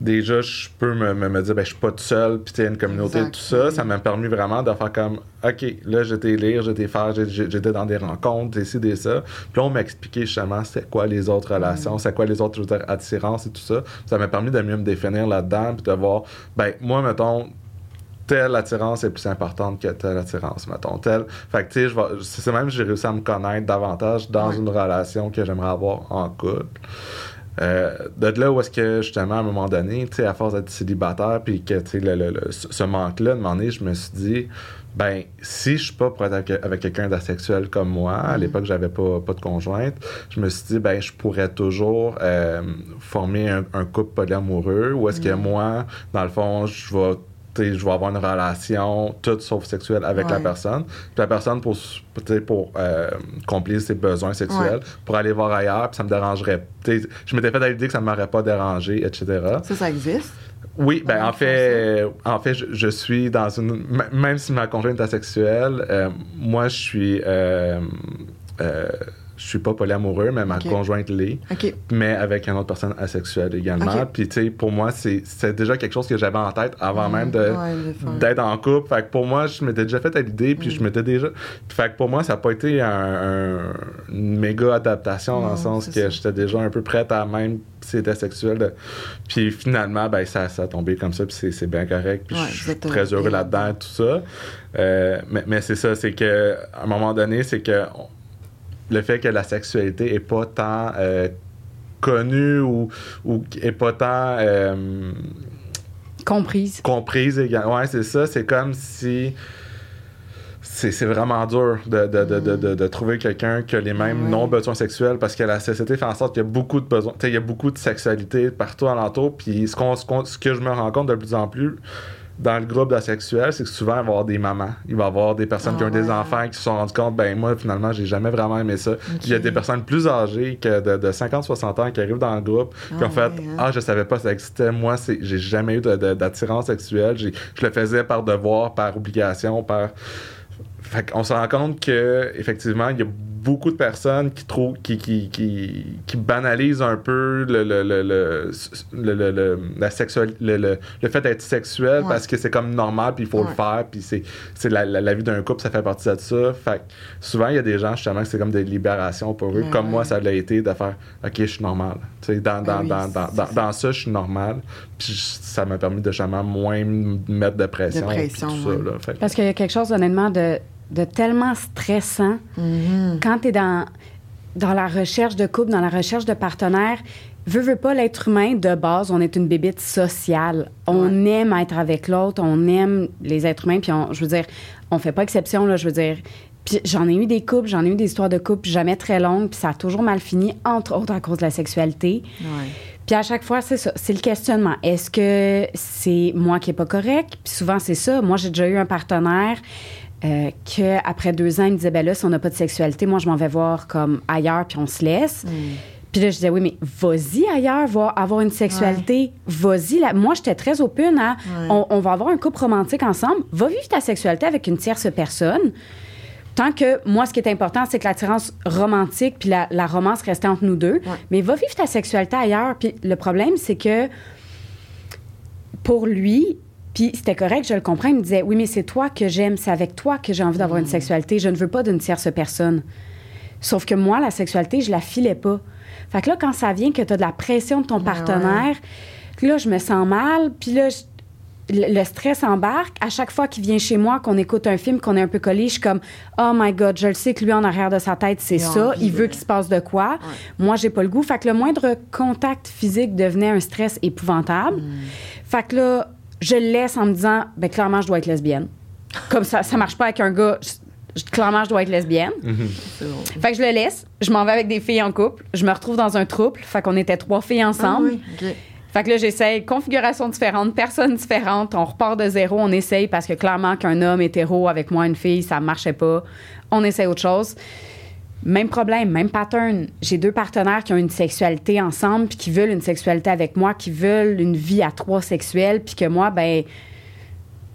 déjà je peux me, me, me dire ben je suis pas tout seul, puis tu une communauté Exact. tout ça, ça m'a permis vraiment de faire comme OK, là j'étais lire, j'étais faire, j'ai- j'ai- j'étais dans des rencontres, des ça. Puis là, on m'a expliqué justement c'est quoi les autres relations, c'est quoi les autres je veux dire, attirances et tout ça. Ça m'a permis de mieux me définir là-dedans, puis de voir ben moi mettons telle attirance est plus importante que telle attirance, mettons. Telle. Fait que, tu sais, c'est même j'ai réussi à me connaître davantage dans une relation que j'aimerais avoir en couple. Euh, de là où est-ce que, justement, à un moment donné, à force d'être célibataire, puis que, tu sais, le, le- le- ce manque-là, de moment donné, je me suis dit, ben, si je suis pas pour être avec, avec quelqu'un d'asexuel comme moi, à l'époque, j'avais pas, pas de conjointe, je me suis dit, ben, je pourrais toujours euh, former un, un couple polyamoureux, ou est-ce que moi, dans le fond, je vais je vais avoir une relation toute sauf sexuelle avec la personne. Puis la personne, pour, pour euh, combler ses besoins sexuels, Ouais. pour aller voir ailleurs, puis ça me dérangerait. tu sais, Je m'étais fait à l'idée que ça ne m'aurait pas dérangé, etc. Ça, ça existe? Oui, ben en fait, en fait, je, je suis dans une. Même si ma conjointe est asexuelle, euh, moi, je suis. Euh, euh, je suis pas polyamoureux, mais ma conjointe l'est mais avec une autre personne asexuelle également. Ok. Puis, tu sais, pour moi, c'est déjà quelque chose que j'avais en tête avant même Ouais, de faire- d'être en couple. Fait que pour moi, je m'étais déjà fait à l'idée, puis je m'étais déjà. Fait que pour moi, ça n'a pas été un, un- une méga adaptation dans le sens que j'étais déjà un peu prête à même si c'était sexuel. de- Puis finalement, ben, ça, ça a tombé comme ça, puis c'est- bien correct. Puis Ouais, je suis très heureux là-dedans et tout ça. Euh, mais mais c'est ça, c'est que à un moment donné, c'est que on- le fait que la sexualité est pas tant euh, connue ou, ou est pas tant euh, Comprise. comprise également. Ouais, c'est ça. C'est comme si. C'est c'est vraiment dur de, de, de, de, de- trouver quelqu'un qui a les mêmes Ouais. non-besoins sexuels parce que la société fait en sorte qu'il y a beaucoup de besoins. Il y a beaucoup de sexualité partout alentour. Puis ce, qu'on- ce, qu'on- ce que je me rends compte de plus en plus dans le groupe d'asexuels, c'est que souvent, il va y avoir des mamans. Il va y avoir des personnes qui Ah ont des ouais. enfants qui se sont rendus compte, ben moi, finalement, j'ai jamais vraiment aimé ça. Il y a des personnes plus âgées que de, de 50-60 ans qui arrivent dans le groupe, qui Ah ont fait ouais, hein. Ah, je savais pas ça existait. Moi, c'est, j'ai jamais eu d'attirance sexuelle. J'ai- je le faisais par devoir, par obligation, par. Fait qu'on se rend compte que effectivement, il y a beaucoup de personnes qui trouvent, qui, qui, qui, qui banalisent un peu le, le, le, le, le- la sexuali- le, le, le fait d'être sexuel Ouais. parce que c'est comme normal, puis il faut Ouais. le faire, puis c'est, c'est la, la, la vie d'un couple, ça fait partie de ça. Fait que souvent, il y a des gens, justement, que c'est comme des libérations pour eux, Ouais, comme moi, ça l'a été, de faire OK, je suis normal. Tu sais, dans, dans, Ben oui, dans, dans, dans, ça. dans ça, je suis normal. Puis ça m'a permis de justement moins me mettre de pression. De puis pression, tout ouais. ça, là. Fait que- Parce qu'il y a quelque chose, honnêtement, de, de tellement stressant Mhm. quand tu es dans, dans la recherche de couple, dans la recherche de partenaire. Veux, veux pas, l'être humain, de base, on est une bébite sociale. On aime être avec l'autre, on aime les êtres humains, puis on, je veux dire, on fait pas exception, là, je veux dire. Puis j'en ai eu des couples, j'en ai eu des histoires de couples jamais très longues, puis ça a toujours mal fini, entre autres à cause de la sexualité. Ouais. Puis à chaque fois, c'est ça, c'est le questionnement. Est-ce que c'est moi qui est pas correct? Puis souvent, c'est ça. Moi, j'ai déjà eu un partenaire euh, qu'après deux ans, il me disait, ben là, si on n'a pas de sexualité, moi, je m'en vais voir comme ailleurs, puis on se laisse. Puis là, je disais, oui, mais vas-y ailleurs, va avoir une sexualité. Vas-y. là. Moi, j'étais très open à, Ouais. on, on va avoir un couple romantique ensemble. Va vivre ta sexualité avec une tierce personne. Tant que moi, ce qui est important, c'est que l'attirance romantique puis la, la romance restait entre nous deux. Mais va vivre ta sexualité ailleurs. Puis le problème, c'est que pour lui, puis c'était correct, je le comprends, il me disait Oui, mais c'est toi que j'aime, c'est avec toi que j'ai envie d'avoir Mm. une sexualité. Je ne veux pas d'une tierce personne. Sauf que moi, la sexualité, je la filais pas. Fait que là, quand ça vient que tu as de la pression de ton Ouais, partenaire, là, je me sens mal, puis là, je- le, stress embarque. À chaque fois qu'il vient chez moi, qu'on écoute un film, qu'on est un peu collé, je suis comme Oh my God, je le sais que lui, en arrière de sa tête, c'est ça. envie Il veut de- qu'il se passe de quoi. Moi, j'ai pas le goût. Fait que le moindre contact physique devenait un stress épouvantable. Hmm. Fait que là, je le laisse en me disant Ben, clairement, je dois être lesbienne. Comme ça, ça marche pas avec un gars. je- clairement, je dois être lesbienne. Bon. Fait que je le laisse. Je m'en vais avec des filles en couple. Je me retrouve dans un trouble. Fait qu'on était trois filles ensemble. Ah oui. Fait que là, j'essaye configuration différente, personnes différentes. On repart de zéro, on essaye parce que clairement qu'un homme hétéro avec moi, une fille, ça marchait pas. On essaye autre chose. Même problème, même pattern. J'ai deux partenaires qui ont une sexualité ensemble puis qui veulent une sexualité avec moi, qui veulent une vie à trois sexuels puis que moi, ben,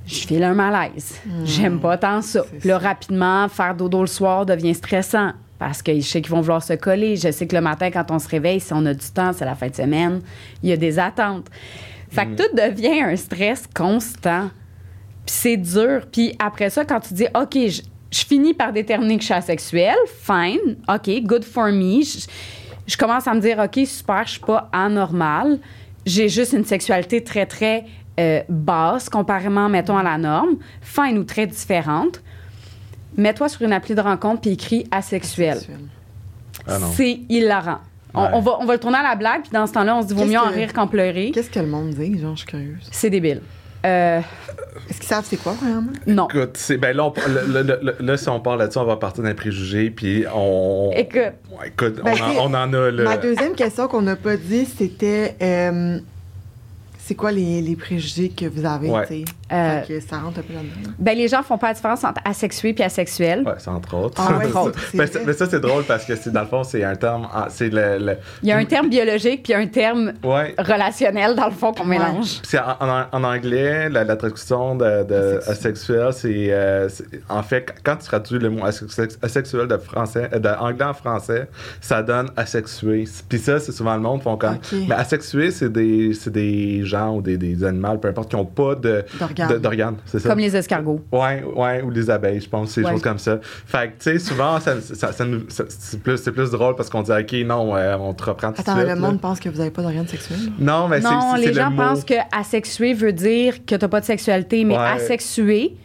je file un malaise. J'aime pas tant ça. Hmm. Là, ça. rapidement, faire dodo le soir devient stressant parce que je sais qu'ils vont vouloir se coller. Je sais que le matin, quand on se réveille, si on a du temps, c'est la fin de semaine, il y a des attentes. Fait que tout devient un stress constant. Puis c'est dur. Puis après ça, quand tu dis, OK, je, je finis par déterminer que je suis asexuelle, fine, OK, good for me. Je, je commence à me dire, OK, super, je suis pas anormale. J'ai juste une sexualité très, très euh, basse, comparément, mettons, à la norme, fine ou très différente. Mets-toi sur une appli de rencontre puis écris asexuel. Sexuel. Ah. C'est hilarant. On, Ouais. on va, on va le tourner à la blague, puis dans ce temps-là, on se dit, vaut Qu'est-ce mieux en que- rire qu'en pleurer. Qu'est-ce que le monde dit? Genre, je suis curieuse. C'est débile. Euh, Est-ce qu'ils savent c'est quoi, vraiment? non. Écoute, c'est- ben là, on- le- le- le- là, si on parle là-dessus, on va partir d'un préjugé, puis on. Écoute. Ouais, écoute, Ben, on, en, c'est- on en a le. Ma deuxième question qu'on n'a pas dit, c'était euh, c'est quoi les, les préjugés que vous avez, Ouais. Euh, Fait que ça rentre un peu là-dedans. Ben, les gens font pas la différence entre asexué puis asexuel. Ouais, c'est entre autres. Ah ouais, ça- mais ça, c'est drôle parce que c'est dans le fond, c'est un terme. ah, C'est le, le- Il y a un terme biologique puis un terme Ouais. relationnel, dans le fond, qu'on Ouais. mélange. C'est en, en- en anglais, la, la traduction de, de Asexuel. c'est, euh, c'est- en fait quand tu traduis le mot asexuel, de français, euh, de anglais en français, ça donne asexué. Puis ça, c'est souvent le monde font comme. Ok. Mais asexué, c'est des, c'est des gens ou des, des animaux, peu importe, qui n'ont pas de D'organes. C'est ça. Comme les escargots. Ouais, ouais, ou les abeilles, je pense, c'est des Ouais. choses comme ça. Fait que, tu sais, souvent, ça, ça- ça nous- ça- c'est plus, c'est plus drôle parce qu'on dit, OK, non, euh, on te reprend tout de Attends, suite. le là. monde pense que vous n'avez pas d'organes sexuels? Non, mais c'est- non, c'est les gens le mot. pensent que asexué veut dire que t'as pas de sexualité, mais Ouais. asexué,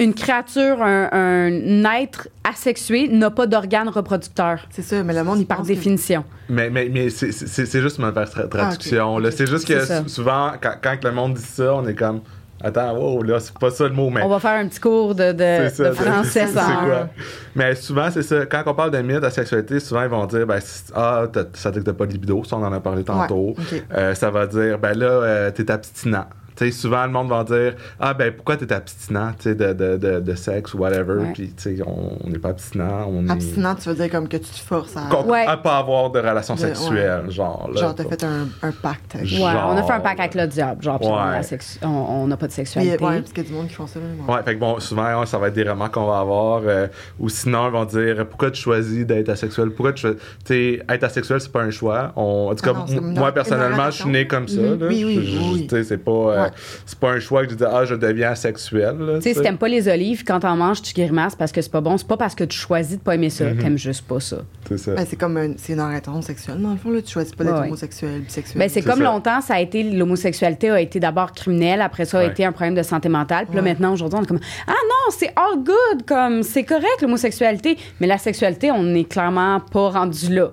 une créature, un, un être asexué n'a pas d'organes reproducteurs, C'est ça, mais le monde, il par pense que- définition. Mais, mais, mais c'est- c'est c'est juste une mauvaise traduction. Ah, ok. C'est juste que souvent, quand, quand le monde dit ça, on est comme Attends, wow, là, c'est pas ça le mot, mais. On va faire un petit cours de, ça, de français c'est sans- quoi. Mais souvent, c'est ça. Quand on parle de mythe, de sexualité, souvent, ils vont dire ben, Ah, ça dit que t'as pas de libido, ça, on en a parlé tantôt. Euh, ça va dire Ben là, euh, t'es abstinent. Tu sais, souvent, le monde va dire Ah, ben pourquoi t'es abstinent tu sais, de, de, de, de sexe ou whatever? Ouais. Puis, tu sais, on on n'est pas abstinent. On est. Abstinent, tu veux dire comme que tu te forces à. Ouais. À pas avoir de relations sexuelles, genre. Là, Genre, t'as fait un, un pacte. avec- Ouais, Genre- on a fait un pacte avec le diable, genre, puis on Ouais. n'a pas de Puis, sexualité. ouais, parce qu'il y a du monde qui font ça. Ouais, fait que bon, souvent, ouais, ça va être des romans qu'on va avoir. euh, ou sinon, ils vont dire pourquoi tu choisis d'être asexuel? Pourquoi tu sais, être asexuel, c'est pas un choix. On, en tout Ah cas, non, une- moi, personnellement, je suis né comme ça. Mhm. là. Oui, oui, oui, tu sais, c'est pas, euh, Ouais. c'est pas un choix que je dis, ah, je deviens asexuel. Tu sais, si tu t'aimes pas les olives, quand t'en manges, tu grimaces parce que c'est pas bon. C'est pas parce que tu choisis de pas aimer ça. Mhm. T'aimes juste pas ça. C'est ça. Ben, c'est comme un- c'est une orientation sexuelle, dans le fond. Là. Tu choisis pas d'être Ouais, homosexuel, bisexuel. Ben, c'est comme ça. longtemps, ça a été l'homosexualité a été d'abord criminelle, après ça a Ouais. été un problème de santé mentale. Puis là maintenant aujourd'hui, on est comme ah non, c'est all good, comme c'est correct l'homosexualité, mais la sexualité, on n'est clairement pas rendu là.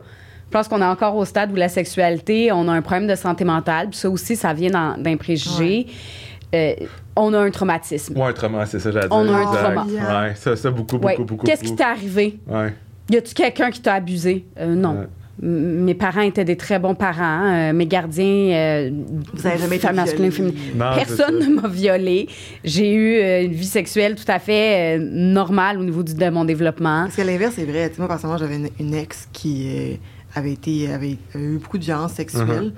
Je pense qu'on est encore au stade où la sexualité, on a un problème de santé mentale, puis ça aussi, ça vient d'un préjugé. Euh, on a un traumatisme. Ouais, un trauma, c'est ça, j'allais On dire. a un exact. trauma. Ouais, ça, ça, beaucoup, beaucoup, Ouais. beaucoup. Qu'est-ce qui t'est arrivé? Ouais. Y a-tu quelqu'un qui t'a abusé? Euh, non. Ouais. Mes parents étaient des très bons parents. euh, mes gardiens, euh, Vous avez jamais été femmes masculines, violés. féminines. Non, c'est Personne ne m'a violée. J'ai eu euh, une vie sexuelle tout à fait euh, normale au niveau du- de mon développement. Parce que l'inverse est vrai. Tu sais, moi, personnellement, j'avais une, une ex qui euh, avait, été, avait, avait eu beaucoup de violences sexuelles.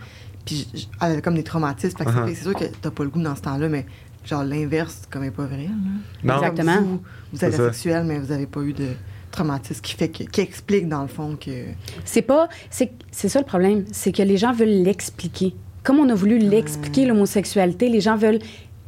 Puis j- elle avait comme des traumatismes. Uh-huh. fait- c'est sûr que t'as pas le goût dans ce temps-là, mais genre l'inverse, c'est comme est pas vrai. là. Non. Exactement. Vous, vous êtes asexuel, mais vous avez pas eu de traumatisme qui fait que, qui explique dans le fond que. C'est pas. C'est c'est ça le problème. C'est que les gens veulent l'expliquer. Comme on a voulu l'expliquer, l'homosexualité, les gens veulent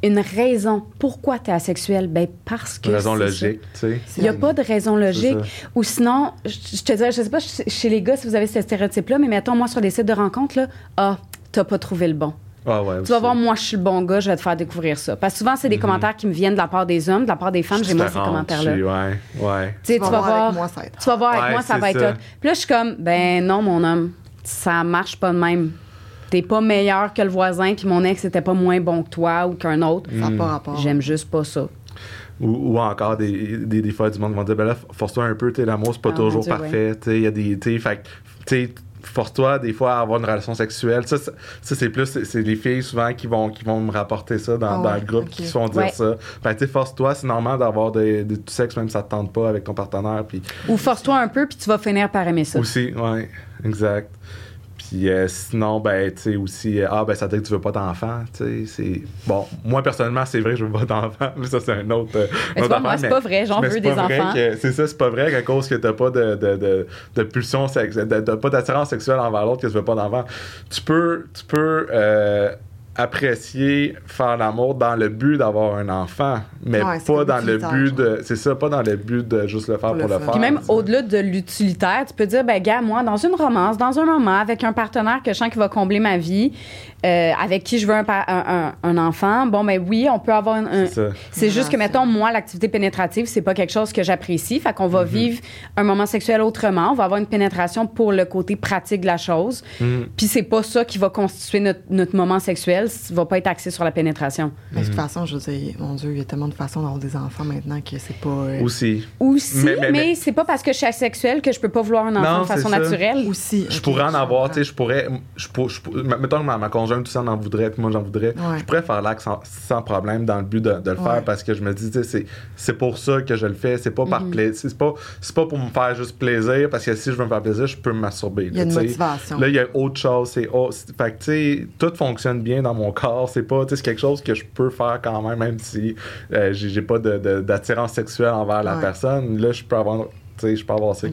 une raison. Pourquoi tu es asexuel? Ben, parce que. Une raison logique, tu sais. Il n'y a pas de raison logique. Ou sinon, je je te dirais, je sais pas ch- chez les gars si vous avez ce stéréotype-là, mais mettons, moi, sur des sites de rencontres, là, ah, t'as pas trouvé le bon. Ah ouais. Tu vas voir, moi, je suis le bon gars, je vais te faire découvrir ça. Parce que souvent, c'est des Mhm. commentaires qui me viennent de la part des hommes, de la part des femmes, j'ai moins ces commentaires-là. Ouais, ouais. Tu sais, tu vas voir. avec moi, ça va être. Tu vas voir avec Ouais, moi, ça va être. Puis là, je suis comme, ben non, mon homme, ça marche pas de même. T'es pas meilleur que le voisin, puis mon ex était pas moins bon que toi ou qu'un autre. Ça n'a pas rapport. J'aime juste pas ça. Ou, ou encore des, des, des fois du monde vont dire ben là force-toi un peu l'amour c'est pas Ah, toujours Dieu, parfait il y a des tu sais force-toi des fois à avoir une relation sexuelle ça ça, ça, c'est plus c'est les filles souvent qui vont qui vont me rapporter ça dans, Ah dans le groupe qui se font dire Ouais. ça fait que, tu sais force-toi c'est normal d'avoir des, des- du sexe même si ça te tente pas avec ton partenaire puis Ou force-toi un peu, puis tu vas finir par aimer ça. aussi ouais exact puis euh, sinon ben tu sais aussi euh, ah ben ça veut dire que tu veux pas d'enfant tu sais c'est bon moi personnellement c'est vrai que je veux pas d'enfant mais ça c'est un autre euh, Mais autre vois, moi, c'est mais- pas vrai, j'en veux des enfants. que- C'est ça, c'est pas vrai qu'à cause que t'as pas de, de, de, de pulsion sexuelle, de- pas d'attirance sexuelle envers l'autre que tu veux pas d'enfant. Tu peux, tu peux apprécier faire l'amour dans le but d'avoir un enfant, mais Ouais, pas dans le but de. C'est ça, pas dans le but de juste le faire Pour pour, le faire. Puis même au-delà de l'utilitaire, tu peux dire, ben gars, moi, dans une romance, dans un moment, avec un partenaire que je sens qui va combler ma vie, euh, avec qui je veux un, pa- un- un- un enfant, bon, ben oui, on peut avoir un... un- C'est ça. C'est juste que, mettons, moi, l'activité pénétrative, c'est pas quelque chose que j'apprécie. Fait qu'on va vivre un moment sexuel autrement. On va avoir une pénétration pour le côté pratique de la chose. Mhm. Puis c'est pas ça qui va constituer notre, notre moment sexuel. Va pas être axé sur la pénétration. Mais de toute façon, je veux dire, mon Dieu, il y a tellement de façons d'avoir des enfants maintenant que c'est pas. euh, Aussi. Aussi, mais, Mais- mais- mais- c'est pas parce que je suis asexuelle que je peux pas vouloir un enfant Non, de façon ça. naturelle. aussi. Je pourrais en je avoir, tu sais, je pourrais, je pour- je pour- mettons que ma, ma conjointe, tout ça, en en voudrait, puis moi, j'en voudrais. Ouais. Je pourrais faire l'acte sans, sans problème dans le but de, de le Ouais. faire parce que je me dis, tu sais, c'est- c'est pour ça que je le fais. C'est pas par Mhm. plaisir. C'est pas, c'est pas pour me faire juste plaisir parce que si je veux me faire plaisir, je peux me masturber. Il y a une motivation. Là, il y a autre chose. C'est, oh, c'est- fait que, tu sais, tout fonctionne bien dans mon corps. C'est pas, c'est quelque chose que je peux faire quand même, même si euh, j'ai, j'ai pas de, de- d'attirance sexuelle envers la Ouais. personne. Là, je peux avoir, tu sais, je peux avoir ça.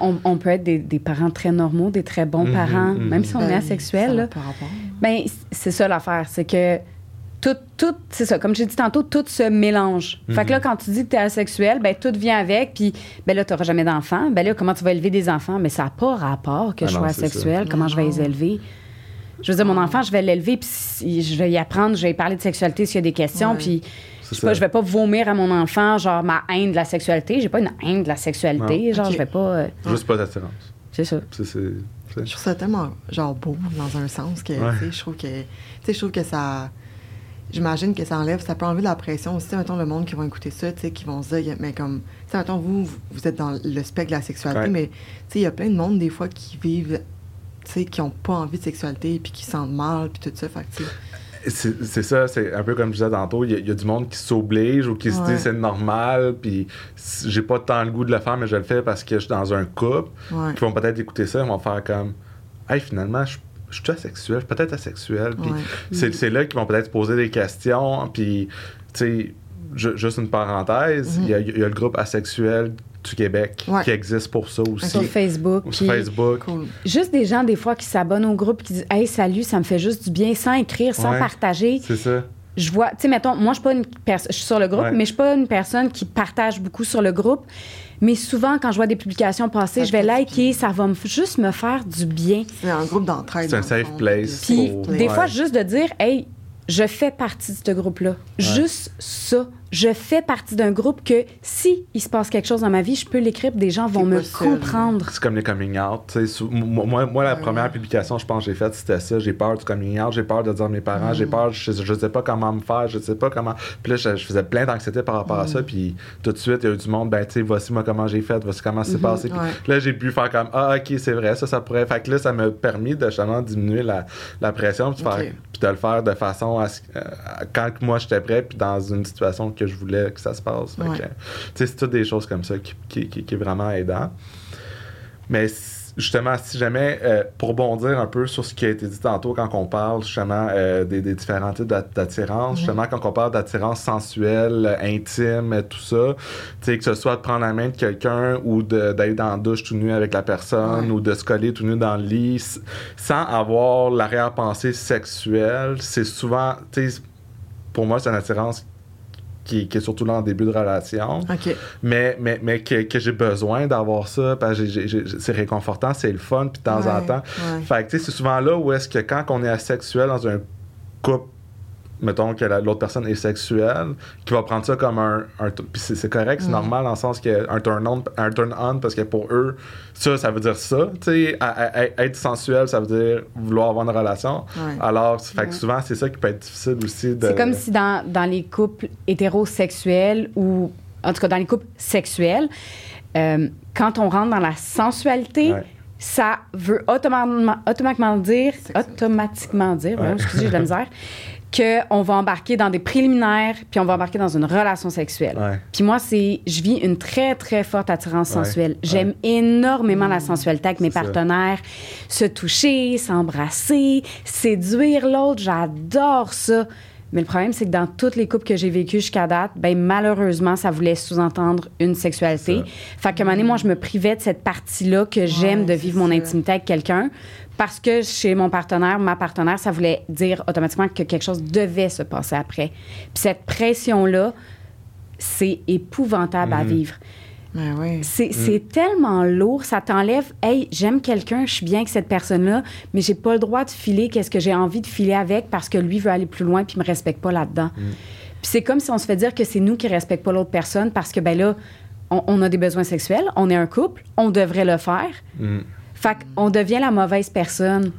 On, on peut être des, des parents très normaux, des très bons Mhm, parents, mhm. même si on Ben, est ça asexuel. n'a là. pas rapport. Ben, c'est ça l'affaire, c'est que tout, tout c'est ça, comme j'ai dit tantôt, tout se mélange. Fait que là, quand tu dis que tu es asexuel, ben tout vient avec, puis ben là, tu n'auras jamais d'enfants. Ben là, comment tu vas élever des enfants? Mais ça n'a pas rapport que Ah je non, sois asexuel, comment je vais les élever? Je veux dire, mon enfant, je vais l'élever, puis si- je vais y apprendre, je vais y parler de sexualité s'il y a des questions, Ouais. puis je pas, je vais pas vomir à mon enfant, genre, ma haine de la sexualité. J'ai pas une haine de la sexualité, Non. genre, je vais pas... euh, Juste pas d'attirance. c'est ça. C'est, c'est, c'est- Je trouve ça tellement genre beau dans un sens que Ouais. tu sais, je trouve que tu sais je trouve que ça j'imagine que ça enlève ça peut enlever de la pression aussi mettons le monde qui vont écouter ça tu sais qui vont se dire mais comme tu sais mettons vous vous- vous êtes dans le spectre de la sexualité Ouais. mais tu sais il y a plein de monde des fois qui vivent qui ont pas envie de sexualité puis qui se sentent mal puis tout ça fait que C'est ça, c'est un peu comme je disais tantôt, il y, a- il y a du monde qui s'oblige ou qui se dit c'est normal, puis j'ai pas tant le goût de le faire, mais je le fais parce que je suis dans un couple, ouais. qui vont peut-être écouter ça, ils vont faire comme Hey, finalement, je, je suis asexuel, je suis peut-être asexuel, puis Ouais. c'est là qu'ils vont peut-être se poser des questions, puis tu sais, juste une parenthèse, il a- il y, a le groupe asexuel du Québec. Ouais. qui existe pour ça aussi. Sur Facebook. Ou sur puis- Facebook. cool Juste des gens, des fois, qui s'abonnent au groupe, qui disent Hey, salut, ça me fait juste du bien, sans écrire, sans Ouais. partager. C'est ça. Je vois, tu sais, mettons, moi, je suis pas une personne, je suis sur le groupe, Ouais. mais je suis pas une personne qui partage beaucoup sur le groupe. Mais souvent, quand je vois des publications passer, Ça je vais liker, bien. ça va me, juste me faire du bien. c'est un groupe d'entraide C'est un safe fond, place de- Puis, Pour- des Ouais. fois, juste de dire Hey, je fais partie de ce groupe-là. Juste ça, je fais partie d'un groupe que si il se passe quelque chose dans ma vie, je peux l'écrire, des gens vont me seul. comprendre. C'est comme les coming out. tu sais, sou- Moi, moi, la Ouais. première publication, je pense que j'ai faite, c'était ça. J'ai peur du coming out, j'ai peur de dire à mes parents, j'ai peur, je, je sais pas comment me faire, je sais pas comment. Puis là, je, je faisais plein d'anxiété par rapport à ça. Puis tout de suite, il y a eu du monde, ben, tu sais, voici moi comment j'ai fait, voici comment c'est passé. Puis Ouais. là, j'ai pu faire comme, ah, ok, c'est vrai, ça, ça pourrait. Fait que là, ça m'a permis de justement diminuer la, la pression, puis, de faire- Ok. puis de le faire de façon à ce euh, quand que moi j'étais prêt, puis dans une situation que je voulais que ça se passe. Ouais. c'est toutes des choses comme ça qui, qui, qui, qui est vraiment aidant. Mais justement, si jamais, euh, pour bondir un peu sur ce qui a été dit tantôt quand on parle justement euh, des, des différents types d'at- d'attirance, justement quand on parle d'attirance sensuelle, intime, tout ça, que ce soit de prendre la main de quelqu'un ou d'aller dans la douche tout nu avec la personne ou de se coller tout nu dans le lit sans avoir l'arrière-pensée sexuelle, c'est souvent, pour moi, c'est une attirance qui, qui est surtout là en début de relation mais, mais, mais que, que j'ai besoin d'avoir ça, parce que c'est réconfortant, c'est le fun, puis de temps en temps. ouais. Fait que, tu sais, c'est souvent là où est-ce que quand on est asexuel dans un couple, mettons que la- l'autre personne est sexuelle, qui va prendre ça comme un. puis c'est correct, c'est Mm. normal dans le sens que un turn on, un turn on, parce que pour eux, ça, ça veut dire ça. Tu sais, être sensuel, ça veut dire vouloir avoir une relation. Ouais. Alors, fait que souvent, c'est ça qui peut être difficile aussi de. C'est comme si dans, dans les couples hétérosexuels ou, en tout cas, dans les couples sexuels, euh, quand on rentre dans la sensualité, Ouais. ça veut automatiquement, automatiquement dire, automatiquement dire, ouais, excusez, j'ai de la misère, qu'on va embarquer dans des préliminaires, puis on va embarquer dans une relation sexuelle. Ouais. Puis moi, c'est, je vis une très, très forte attirance Ouais, sensuelle. J'aime énormément la sensualité avec mes ça. partenaires. Se toucher, s'embrasser, séduire l'autre, j'adore ça. Mais le problème, c'est que dans toutes les couples que j'ai vécues jusqu'à date, ben malheureusement, ça voulait sous-entendre une sexualité. Fait qu'à un moment donné, moi, je me privais de cette partie-là que j'aime de vivre mon ça. intimité avec quelqu'un parce que chez mon partenaire, ma partenaire, ça voulait dire automatiquement que quelque chose devait se passer après. Puis cette pression-là, c'est épouvantable à vivre. Ben oui. C'est c'est tellement lourd, ça t'enlève. Hey, j'aime quelqu'un, je suis bien avec cette personne-là, mais j'ai pas le droit de filer qu'est-ce que j'ai envie de filer avec parce que lui veut aller plus loin puis me respecte pas là-dedans. Puis c'est comme si on se fait dire que c'est nous qui respectons pas l'autre personne parce que ben là, on, on a des besoins sexuels, on est un couple, on devrait le faire. Mm. Fait qu'on devient la mauvaise personne.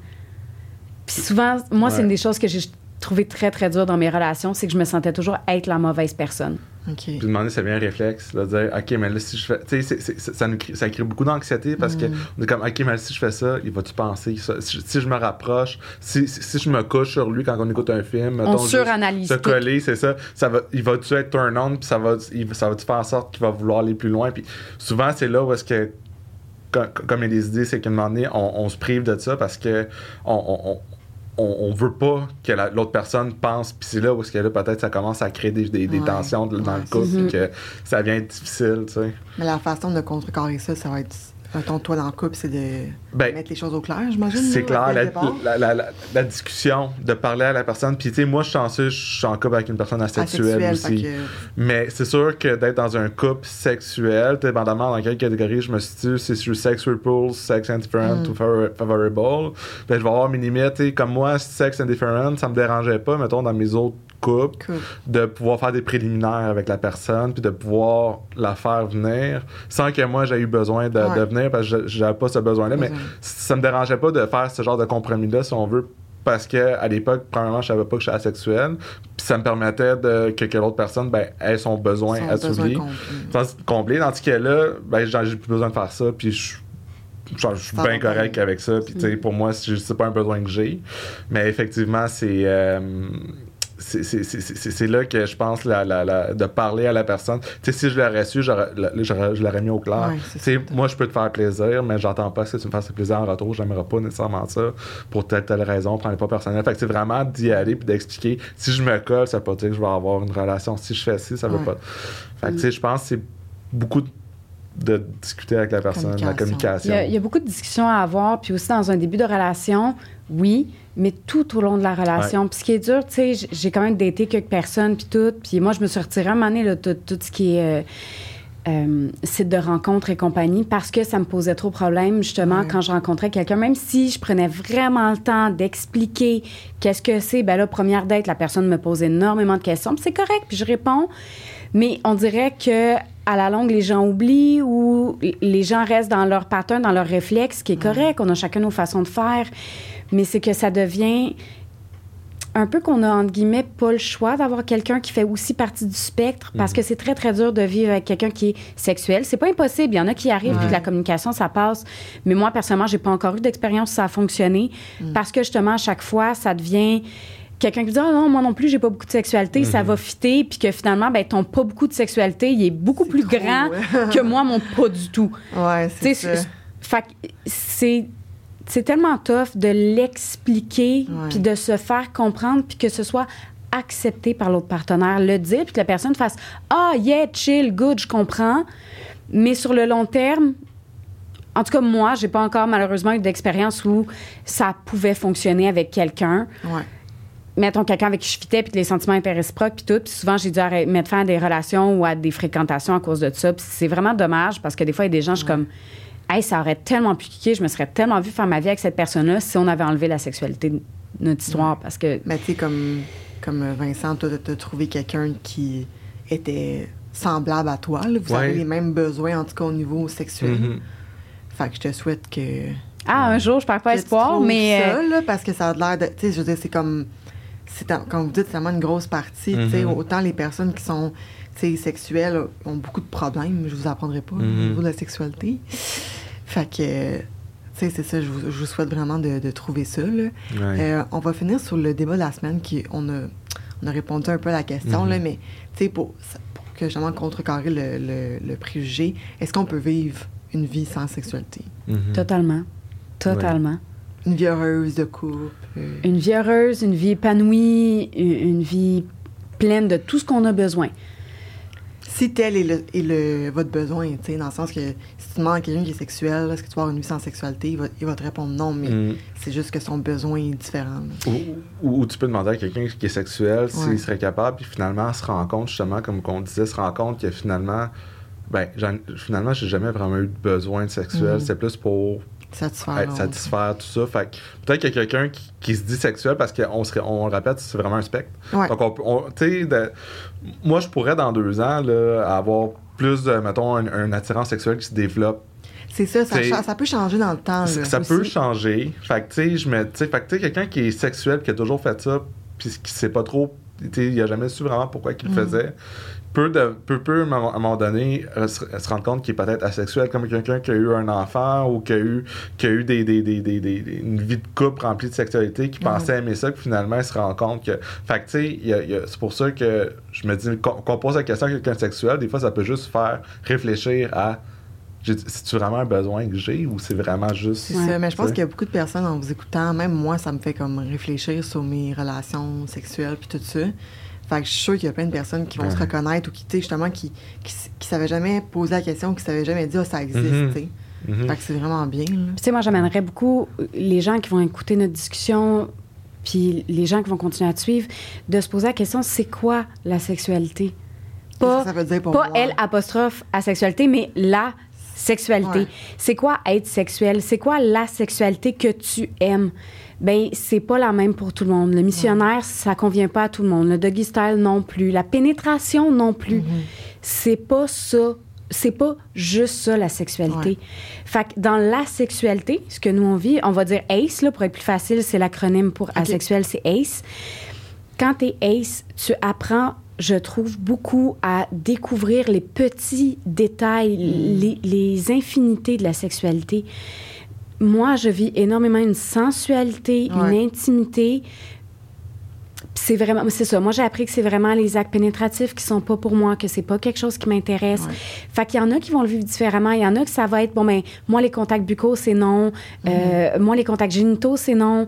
Puis souvent, moi, c'est une des choses que j'ai trouvé très, très dur dans mes relations, c'est que je me sentais toujours être la mauvaise personne. OK. Puis demander, ça vient un réflexe, là, de dire, OK, mais là, si je fais. Tu sais, ça, nous crée- ça crée beaucoup d'anxiété parce que on est comme, OK, mais là, si je fais ça, il va-tu penser que ça- si, si je me rapproche, si, si, si je me couche sur lui quand on écoute un film, juste suranalyse Se coller, c'est ça. ça va, il va-tu être turn on, puis ça va, il, ça va-tu faire en sorte qu'il va vouloir aller plus loin. Puis souvent, c'est là où est-ce que. Comme, comme des idées, c'est qu'à un moment donné, on, on se prive de ça parce que on, on, on- veut pas que la- l'autre personne pense, puis c'est là où que là, peut-être ça commence à créer des, des, des Ouais. tensions dans Ouais, le couple, c'est puis que ça devient difficile, tu sais. Mais la façon de contrecarrer ça, ça va être. Mettons, toi, dans le couple, c'est de Ben, mettre les choses au clair, j'imagine. C'est clair, la, départ. la, la, la- la discussion, de parler à la personne. Puis, tu sais, moi, je suis chanceux, je suis en couple avec une personne asexuelle Asexuel, aussi. que- Mais c'est sûr que d'être dans un couple sexuel, dépendamment dans quelle catégorie je me situe, si je suis sex repulse, sex indifferent Mm. ou favor- favorable, ben, je vais avoir mes limites. Comme moi, sex indifferent, ça me dérangeait pas, mettons, dans mes autres couples, Cool. de pouvoir faire des préliminaires avec la personne, puis de pouvoir la faire venir sans que moi j'ai eu besoin de, Ouais. de venir parce que je- j'avais pas ce besoin-là. Mais. Ça me dérangeait pas de faire ce genre de compromis-là, si on veut, parce que à l'époque, premièrement, je savais pas que j'étais asexuel, puis ça me permettait de, que, que l'autre personne ben, ait son besoin Son assouvi, besoin comblé. Tandis que là, ben, j'ai plus besoin de faire ça, puis je je je suis bien correct avec ça. Puis, pour moi, c'est c'est pas un besoin que j'ai. Mais effectivement, c'est. euh, c'est- c'est- c'est c'est- c'est là que je pense la, la- la- de parler à la personne. Tu sais, si je l'aurais su, je l'aurais mis au clair. Ouais, tu sais, moi, je peux te faire plaisir, mais j'entends pas que tu me fasses plaisir en retour. J'aimerais pas nécessairement ça pour telle, telle raison. Prends pas personnel. Fait que c'est vraiment d'y aller puis d'expliquer. Si je me colle, ça veut pas dire que je vais avoir une relation. Si je fais ci, ça veut Ouais. pas. Fait que, tu sais, je pense que c'est beaucoup de discuter avec la personne, la Communication. Il communication. y, a, il y a beaucoup de discussions à avoir, puis aussi dans un début de relation, oui, mais tout au long de la relation. Puis ce qui est dur, tu sais, j'ai quand même daté quelques personnes, puis tout, puis moi, je me suis retirée à un moment donné, là, tout, tout ce qui est... euh, euh, sites de rencontres et compagnie parce que ça me posait trop de problèmes, justement, Ouais. quand je rencontrais quelqu'un. Même si je prenais vraiment le temps d'expliquer qu'est-ce que c'est, ben là, première date, la personne me pose énormément de questions, puis c'est correct, puis je réponds. Mais on dirait que à la longue, les gens oublient ou les gens restent dans leur pattern, dans leur réflexe, ce qui est correct. On a chacun nos façons de faire. Mais c'est que ça devient un peu qu'on a, entre guillemets, pas le choix d'avoir quelqu'un qui fait aussi partie du spectre parce que c'est très, très dur de vivre avec quelqu'un qui est sexuel. C'est pas impossible. Il y en a qui arrivent, puis de la communication, ça passe. Mais moi, personnellement, j'ai pas encore eu d'expérience où ça a fonctionné parce que justement, à chaque fois, ça devient quelqu'un qui dit ah non moi non plus j'ai pas beaucoup de sexualité ça va fitter puis que finalement ben ton pas beaucoup de sexualité il est beaucoup plus trop, grand ouais. que moi mon pas du tout Ouais, c'est ça. fait que c'est c'est tellement tough de l'expliquer puis de se faire comprendre puis que ce soit accepté par l'autre partenaire, le dire puis que la personne fasse ah yeah chill good je comprends, mais sur le long terme en tout cas, moi, j'ai pas encore malheureusement eu d'expérience où ça pouvait fonctionner avec quelqu'un. Ouais. Mettons quelqu'un avec qui je fitais puis les sentiments étaient réciproques puis tout. Puis souvent, j'ai dû mettre fin à des relations ou à des fréquentations à cause de ça. Puis c'est vraiment dommage parce que des fois, il y a des gens, je suis comme, hey, ça aurait tellement pu cliquer, je me serais tellement vu faire ma vie avec cette personne-là si on avait enlevé la sexualité de notre histoire. Parce que Mais tu sais, comme, comme Vincent, toi, t'as trouvé quelqu'un qui était semblable à toi. là. Vous Ouais. avez les mêmes besoins, en tout cas au niveau sexuel. Mhm. Fait que je te souhaite que. ah, un jour, je perds pas espoir, mais ça, euh, là, parce que ça a l'air de. Tu sais, je veux dire, c'est comme. Comme vous dites, c'est vraiment une grosse partie. tu sais, Mhm. Autant les personnes qui sont tu sais, sexuelles ont beaucoup de problèmes. Je vous apprendrai pas au Mhm. niveau de la sexualité. Fait que. Tu sais, c'est ça, je vous, je vous souhaite vraiment de, de trouver ça. Là. Ouais. Euh, on va finir sur le débat de la semaine qui on a on a répondu un peu à la question Mhm. là, mais tu sais pour, pour que justement contrecarrer le, le, le préjugé, est-ce qu'on peut vivre une vie sans sexualité, Mhm. totalement. Totalement. une vie heureuse de couple euh, Une vie heureuse, une vie épanouie, une une vie pleine de tout ce qu'on a besoin. Si tel est, le, est le, votre besoin, tu sais, dans le sens que demandes à quelqu'un qui est sexuel, est-ce que tu vas avoir une vie sans sexualité, il va, il va te répondre non, mais Mhm. c'est juste que son besoin est différent. Ou, ou- ou tu peux demander à quelqu'un qui est sexuel s'il Ouais. serait capable, puis finalement, se rend compte, justement, comme on disait, se rend compte que finalement, ben, finalement, j'ai jamais vraiment eu de besoin de sexuel. Mhm. C'est plus pour Satisfaire. être satisfaire, tout ça. Fait que peut-être qu'il y a quelqu'un qui, qui se dit sexuel parce qu'on se, on le répète, c'est vraiment un spectre. Ouais. Donc, on, on- tu sais, de- moi, je pourrais, dans deux ans, là, avoir plus de, mettons, un, un attirance sexuelle qui se développe C'est ça, ça, peut changer dans le temps. ça là, ça aussi. peut changer. Fait que, tu sais, je me. Fait que, quelqu'un qui est sexuel, qui a toujours fait ça, puis qui sait pas trop. Tu sais, il a jamais su vraiment pourquoi qu'il le Mm. faisait. Peut, de, peut, peut, à un moment- donné, euh, se, se rendre compte qu'il est peut-être asexuel, comme quelqu'un qui a eu un enfant ou qui a eu, qui a eu des, des, des, des, une vie de couple remplie de sexualité, qui Mm. pensait aimer ça, puis finalement, il se rend compte que. Fait que, tu sais, c'est pour ça que je me dis, qu'on pose la question à quelqu'un de sexuel, des fois, ça peut juste faire réfléchir à. C'est-tu vraiment un besoin que j'ai ou c'est vraiment juste. C'est Ouais. ça, mais je pense qu'il y a beaucoup de personnes en vous écoutant, même moi, ça me fait comme réfléchir sur mes relations sexuelles puis tout ça. Fait que je suis sûre qu'il y a plein de personnes qui vont Ouais. se reconnaître ou qui, justement, qui, qui, qui savaient jamais poser la question, qui savaient jamais dire, ah, ça existe. Mhm. Fait que c'est vraiment bien, tu sais, moi, j'amènerais beaucoup les gens qui vont écouter notre discussion, puis les gens qui vont continuer à te suivre, de se poser la question c'est quoi la sexualité? Pas, que ça veut dire pour pas moi? elle apostrophe à sexualité, mais la sexualité. Ouais. C'est quoi être sexuel? C'est quoi la sexualité que tu aimes? Ben, c'est pas la même pour tout le monde. Le missionnaire, ça convient pas à tout le monde. Le doggy style non plus. La pénétration non plus. C'est pas ça. C'est pas juste ça, la sexualité. Ouais. Fait que dans la sexualité, ce que nous on vit, on va dire ACE, là, pour être plus facile, c'est l'acronyme pour asexuel, c'est ACE. Quand tu es ACE, tu apprends, je trouve, beaucoup à découvrir les petits détails, les, les infinités de la sexualité. Moi, je vis énormément une sensualité, Ouais. une intimité. C'est vraiment, c'est ça. Moi, j'ai appris que c'est vraiment les actes pénétratifs qui sont pas pour moi, que c'est pas quelque chose qui m'intéresse. Ouais. Fait qu'il y en a qui vont le vivre différemment. Il y en a que ça va être, bon, ben, moi, les contacts buccaux, c'est non. Euh, moi, les contacts génitaux, c'est non.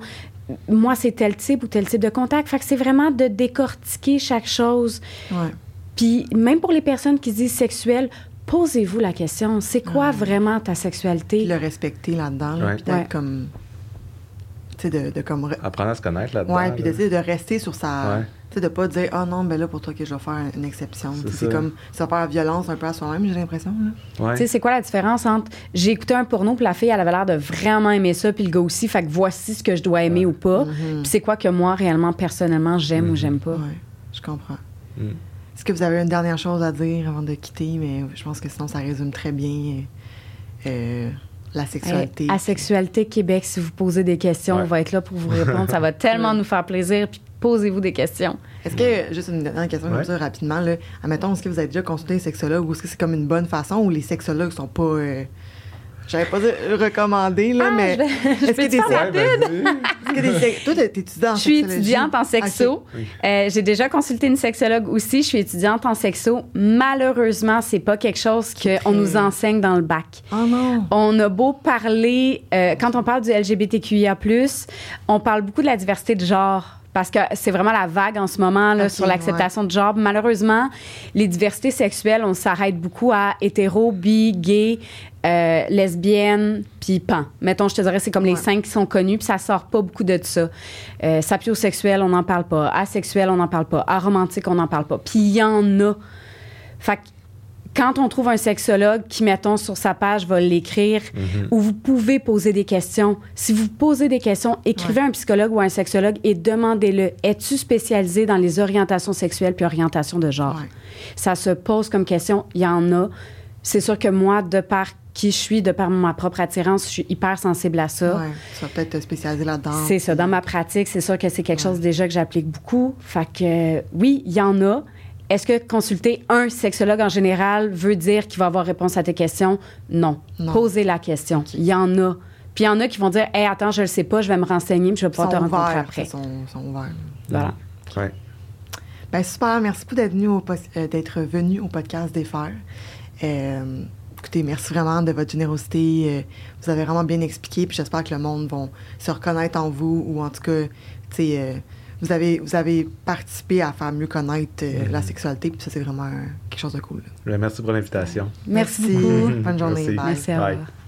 Moi, c'est tel type ou tel type de contact. Fait que c'est vraiment de décortiquer chaque chose. Ouais. Puis même pour les personnes qui se disent sexuelles, posez-vous la question, c'est quoi Ouais. vraiment ta Puis sexualité? le respecter là-dedans, là, Ouais. puis d'être Ouais. comme... tu sais, de, de comme. re- Apprendre à se connaître là-dedans. Ouais, puis d'essayer de rester sur sa. Ouais. Tu sais, de pas dire, ah non, ben là, pour toi, que je vais faire une exception. C'est comme, ça faire violence un peu à soi-même, j'ai l'impression. là. Ouais. Tu sais, c'est quoi la différence entre j'ai écouté un porno puis la fille, elle avait l'air de vraiment aimer ça, puis le gars aussi, fait que voici ce que je dois aimer ou pas. Mhm. Puis c'est quoi que moi, réellement, personnellement, j'aime ou j'aime pas. Ouais, je comprends. Mm. Est-ce que vous avez une dernière chose à dire avant de quitter? Mais je pense que sinon, ça résume très bien euh, la sexualité. Hey, Asexualité Québec, si vous posez des questions, Ouais. on va être là pour vous répondre. ça va tellement nous faire plaisir. Puis posez-vous des questions. Est-ce que, juste une dernière question comme Ouais. ça, rapidement, là, admettons, est-ce que vous avez déjà consulté un sexologue ou est-ce que c'est comme une bonne façon ou les sexologues sont pas. Euh, J'avais pas dit recommandés, là, Ah, mais. je vais- je est-ce que Toi, t'es t'es étudiant en Je suis étudiante en sexo. Euh, J'ai déjà consulté une sexologue aussi. Je suis étudiante en sexo. Malheureusement, c'est pas quelque chose qu'on nous enseigne dans le bac. Oh non! On a beau parler, euh, quand on parle du LGBTQIA, on parle beaucoup de la diversité de genre. Parce que c'est vraiment la vague en ce moment là, sur l'acceptation de genre. Malheureusement, les diversités sexuelles, on s'arrête beaucoup à hétéro, bi, gay, euh, lesbienne, puis pan. Mettons, je te dirais, c'est comme les cinq qui sont connus, puis ça sort pas beaucoup de ça. Euh, sapiosexuel, on n'en parle pas. Asexuel, on n'en parle pas. Aromantique, on n'en parle pas. Puis il y en a. Fait que quand on trouve un sexologue qui, mettons, sur sa page, va l'écrire, où vous pouvez poser des questions. Si vous posez des questions, écrivez à un psychologue ou à un sexologue et demandez-le. Es-tu spécialisé dans les orientations sexuelles puis orientations de genre? Ouais. Ça se pose comme question. Il y en a. C'est sûr que moi, de par qui je suis, de par ma propre attirance, je suis hyper sensible à ça. Ouais, tu vas peut-être te spécialiser là-dedans. C'est ça. Dans ma pratique, c'est sûr que c'est quelque chose déjà que j'applique beaucoup. Fait que euh, oui, il y en a. Est-ce que consulter un sexologue en général veut dire qu'il va avoir réponse à tes questions? Non. Non. Posez la question. Il y en a. Puis il y en a qui vont dire Hey, attends, je le sais pas, je vais me renseigner, puis je vais pouvoir te rencontrer ouverts. après. Ils sont, sont ouverts. Voilà. Ouais. Ben super, merci beaucoup d'être venu au, pos- euh, d'être venu au podcast des Fers. Euh, écoutez, merci vraiment de votre générosité. Euh, vous avez vraiment bien expliqué, puis j'espère que le monde va se reconnaître en vous, ou en tout cas, tu sais, euh, vous avez, vous avez participé à faire mieux connaître euh, la sexualité, puis ça, c'est vraiment euh, quelque chose de cool. Ben, Merci pour l'invitation. Merci beaucoup. Bonne journée. Merci. Bye. Merci, Bye. revoir.